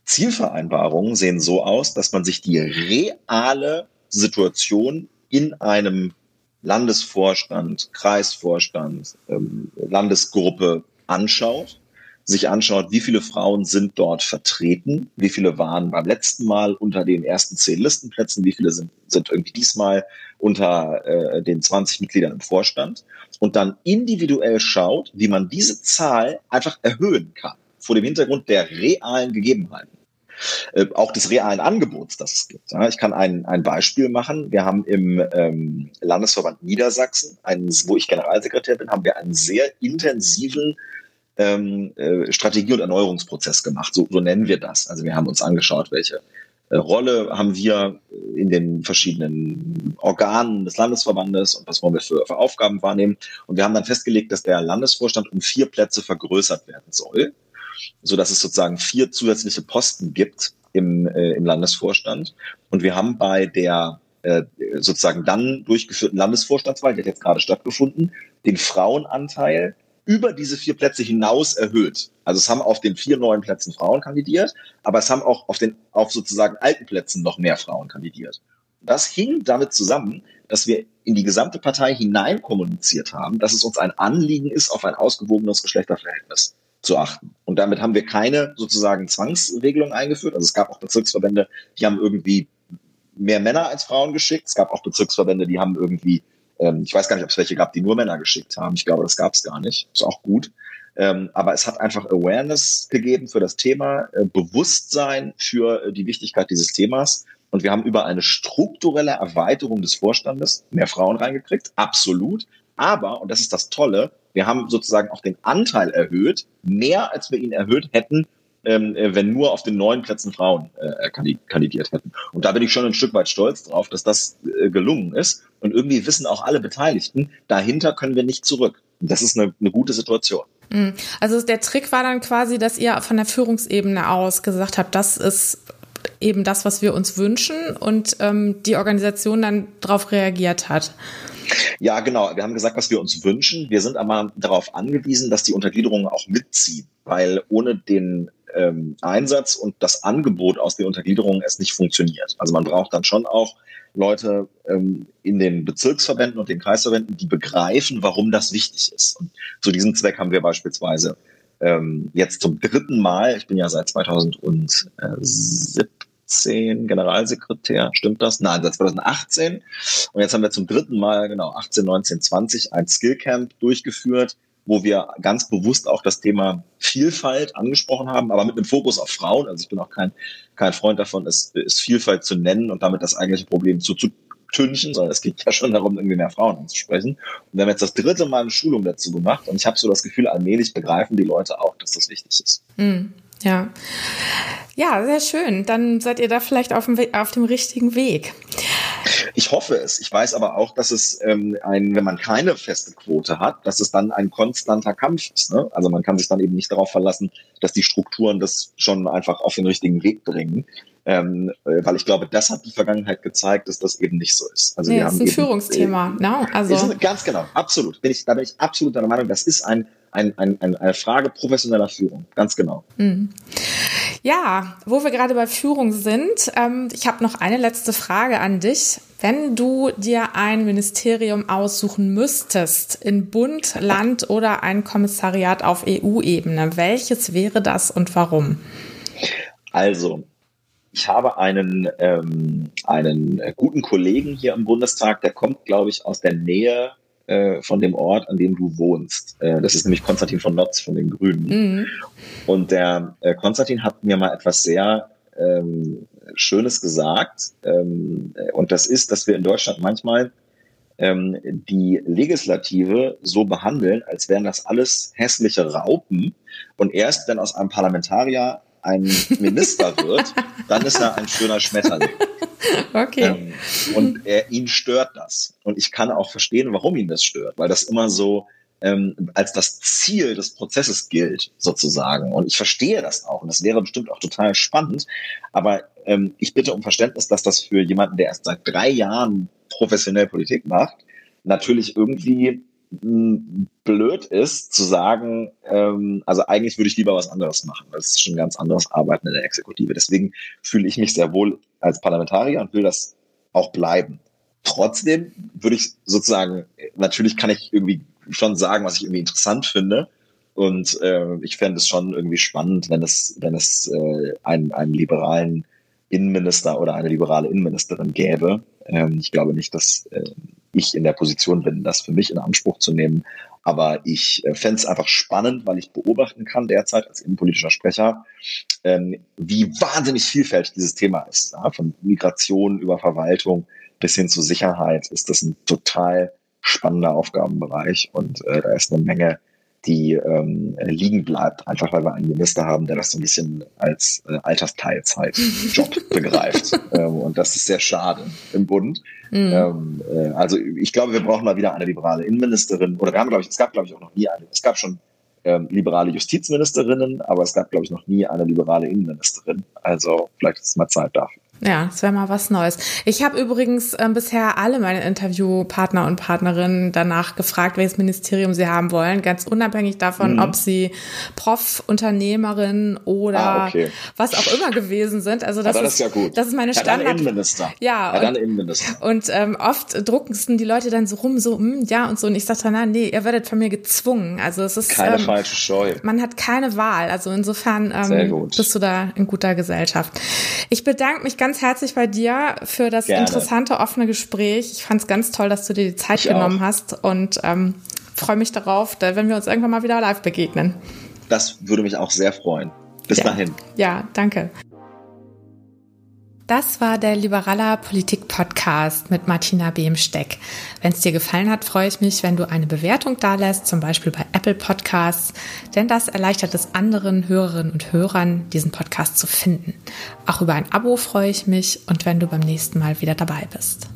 Zielvereinbarungen sehen so aus, dass man sich die reale Situation in einem Landesvorstand, Kreisvorstand, ähm, Landesgruppe anschaut, sich anschaut, wie viele Frauen sind dort vertreten, wie viele waren beim letzten Mal unter den ersten zehn Listenplätzen, wie viele sind, sind irgendwie diesmal unter äh, den 20 Mitgliedern im Vorstand und dann individuell schaut, wie man diese Zahl einfach erhöhen kann vor dem Hintergrund der realen Gegebenheiten. Äh, auch des realen Angebots, das es gibt. Ja, ich kann ein, ein Beispiel machen. Wir haben im ähm, Landesverband Niedersachsen, einen, wo ich Generalsekretär bin, haben wir einen sehr intensiven ähm, äh, Strategie- und Erneuerungsprozess gemacht. So, so nennen wir das. Also wir haben uns angeschaut, welche äh, Rolle haben wir in den verschiedenen Organen des Landesverbandes und was wollen wir für, für Aufgaben wahrnehmen. Und wir haben dann festgelegt, dass der Landesvorstand um vier Plätze vergrößert werden soll so dass es sozusagen vier zusätzliche Posten gibt im, äh, im Landesvorstand. Und wir haben bei der äh, sozusagen dann durchgeführten Landesvorstandswahl, die hat jetzt gerade stattgefunden, den Frauenanteil über diese vier Plätze hinaus erhöht. Also es haben auf den vier neuen Plätzen Frauen kandidiert, aber es haben auch auf den auf sozusagen alten Plätzen noch mehr Frauen kandidiert. Das hing damit zusammen, dass wir in die gesamte Partei hinein kommuniziert haben, dass es uns ein Anliegen ist auf ein ausgewogenes Geschlechterverhältnis zu achten. Und damit haben wir keine sozusagen Zwangsregelung eingeführt. Also es gab auch Bezirksverbände, die haben irgendwie mehr Männer als Frauen geschickt. Es gab auch Bezirksverbände, die haben irgendwie, ähm, ich weiß gar nicht, ob es welche gab, die nur Männer geschickt haben. Ich glaube, das gab es gar nicht. Ist auch gut. Ähm, aber es hat einfach Awareness gegeben für das Thema, äh, Bewusstsein für äh, die Wichtigkeit dieses Themas. Und wir haben über eine strukturelle Erweiterung des Vorstandes mehr Frauen reingekriegt, absolut. Aber, und das ist das Tolle, wir haben sozusagen auch den Anteil erhöht, mehr als wir ihn erhöht hätten ähm, äh, wenn nur auf den neuen Plätzen Frauen äh, kandidiert hätten. Und da bin ich schon ein Stück weit stolz drauf, dass das äh, gelungen ist. Und irgendwie wissen auch alle Beteiligten, dahinter können wir nicht zurück. Das ist eine, eine gute Situation. Mhm. Also der Trick war dann quasi, dass ihr von der Führungsebene aus gesagt habt, das ist eben das, was wir uns wünschen und ähm, die Organisation dann darauf reagiert hat. Ja, genau. Wir haben gesagt, was wir uns wünschen. Wir sind aber darauf angewiesen, dass die Untergliederungen auch mitziehen, weil ohne den ähm, Einsatz und das Angebot aus den Untergliederungen es nicht funktioniert. Also man braucht dann schon auch Leute ähm, in den Bezirksverbänden und den Kreisverbänden, die begreifen, warum das wichtig ist. Und zu diesem Zweck haben wir beispielsweise ähm, jetzt zum dritten Mal, ich bin ja seit 2017 Generalsekretär, stimmt das? Nein, seit 2018. Und jetzt haben wir zum dritten Mal, genau, 18, 19, 20 ein Skillcamp durchgeführt, wo wir ganz bewusst auch das Thema Vielfalt angesprochen haben, aber mit einem Fokus auf Frauen. Also ich bin auch kein, kein Freund davon, es, es Vielfalt zu nennen und damit das eigentliche Problem zu, zu tünchen, sondern es geht ja schon darum, irgendwie mehr Frauen anzusprechen. Und wir haben jetzt das dritte Mal eine Schulung dazu gemacht und ich habe so das Gefühl, allmählich begreifen die Leute auch, dass das wichtig ist. Mm, ja. Ja, sehr schön. Dann seid ihr da vielleicht auf dem, auf dem richtigen Weg. Ich hoffe es. Ich weiß aber auch, dass es ähm, ein, wenn man keine feste Quote hat, dass es dann ein konstanter Kampf ist. Ne? Also man kann sich dann eben nicht darauf verlassen, dass die Strukturen das schon einfach auf den richtigen Weg bringen. Ähm, äh, weil ich glaube, das hat die Vergangenheit gezeigt, dass das eben nicht so ist. Also nee, wir das haben ist ein eben, Führungsthema. Äh, no? also ganz genau, absolut. Bin ich, da bin ich absolut der Meinung, das ist ein, ein, ein, eine Frage professioneller Führung. Ganz genau. Mhm. Ja, wo wir gerade bei Führung sind, ähm, ich habe noch eine letzte Frage an dich. Wenn du dir ein Ministerium aussuchen müsstest, in Bund, Land oder ein Kommissariat auf EU-Ebene, welches wäre das und warum? Also, ich habe einen, ähm, einen guten Kollegen hier im Bundestag, der kommt, glaube ich, aus der Nähe äh, von dem Ort, an dem du wohnst. Äh, das ist nämlich Konstantin von Notz von den Grünen. Mhm. Und der äh, Konstantin hat mir mal etwas sehr ähm, Schönes gesagt. Ähm, und das ist, dass wir in Deutschland manchmal ähm, die Legislative so behandeln, als wären das alles hässliche Raupen. Und erst wenn aus einem Parlamentarier ein Minister wird, dann ist er ein schöner Schmetterling. Okay. Ähm, und er, ihn stört das. Und ich kann auch verstehen, warum ihn das stört, weil das immer so ähm, als das Ziel des Prozesses gilt, sozusagen. Und ich verstehe das auch. Und das wäre bestimmt auch total spannend. Aber ähm, ich bitte um Verständnis, dass das für jemanden, der erst seit drei Jahren professionell Politik macht, natürlich irgendwie blöd ist, zu sagen, ähm, also eigentlich würde ich lieber was anderes machen. Das ist schon ganz anderes Arbeiten in der Exekutive. Deswegen fühle ich mich sehr wohl als Parlamentarier und will das auch bleiben. Trotzdem würde ich sozusagen, natürlich kann ich irgendwie schon sagen, was ich irgendwie interessant finde. Und äh, ich fände es schon irgendwie spannend, wenn es, wenn es äh, einen, einen liberalen Innenminister oder eine liberale Innenministerin gäbe. Ähm, ich glaube nicht, dass äh, ich in der Position bin, das für mich in Anspruch zu nehmen. Aber ich äh, fände es einfach spannend, weil ich beobachten kann derzeit als innenpolitischer Sprecher, ähm, wie wahnsinnig vielfältig dieses Thema ist. Ja? Von Migration über Verwaltung bis hin zu Sicherheit ist das ein total spannender Aufgabenbereich und äh, da ist eine Menge die ähm, liegen bleibt, einfach weil wir einen Minister haben, der das so ein bisschen als äh, Altersteilzeit-Job begreift. Ähm, und das ist sehr schade im Bund. Mhm. Ähm, äh, also ich glaube, wir brauchen mal wieder eine liberale Innenministerin. Oder wir haben, glaube ich, es gab, glaube ich, auch noch nie eine. Es gab schon ähm, liberale Justizministerinnen, aber es gab, glaube ich, noch nie eine liberale Innenministerin. Also vielleicht ist es mal Zeit dafür. Ja, das wäre mal was Neues. Ich habe übrigens äh, bisher alle meine Interviewpartner und Partnerinnen danach gefragt, welches Ministerium sie haben wollen, ganz unabhängig davon, mhm. ob sie Prof, Unternehmerin oder ah, okay. was auch immer gewesen sind. Also das, ist, ist ja gut. Das ist meine Standard. Ja, dann Innenminister. Ja, ja dann Innenminister. Und ähm, oft drucken die Leute dann so rum, so hm, ja und so. Und ich sage dann, nee, ihr werdet von mir gezwungen. Also es ist keine ähm, falsche Scheu. Man hat keine Wahl. Also insofern ähm, bist du da in guter Gesellschaft. Ich bedanke mich ganz ganz herzlich bei dir für das Gerne. interessante, offene Gespräch. Ich fand es ganz toll, dass du dir die Zeit ich genommen auch. hast und ähm, freue mich darauf, wenn wir uns irgendwann mal wieder live begegnen. Das würde mich auch sehr freuen. Bis ja. dahin. Ja, danke. Das war der Liberaler Politik Podcast mit Martina Behmsteck. Wenn es dir gefallen hat, freue ich mich, wenn du eine Bewertung dalässt, zum Beispiel bei Apple Podcasts, denn das erleichtert es anderen Hörerinnen und Hörern, diesen Podcast zu finden. Auch über ein Abo freue ich mich und wenn du beim nächsten Mal wieder dabei bist.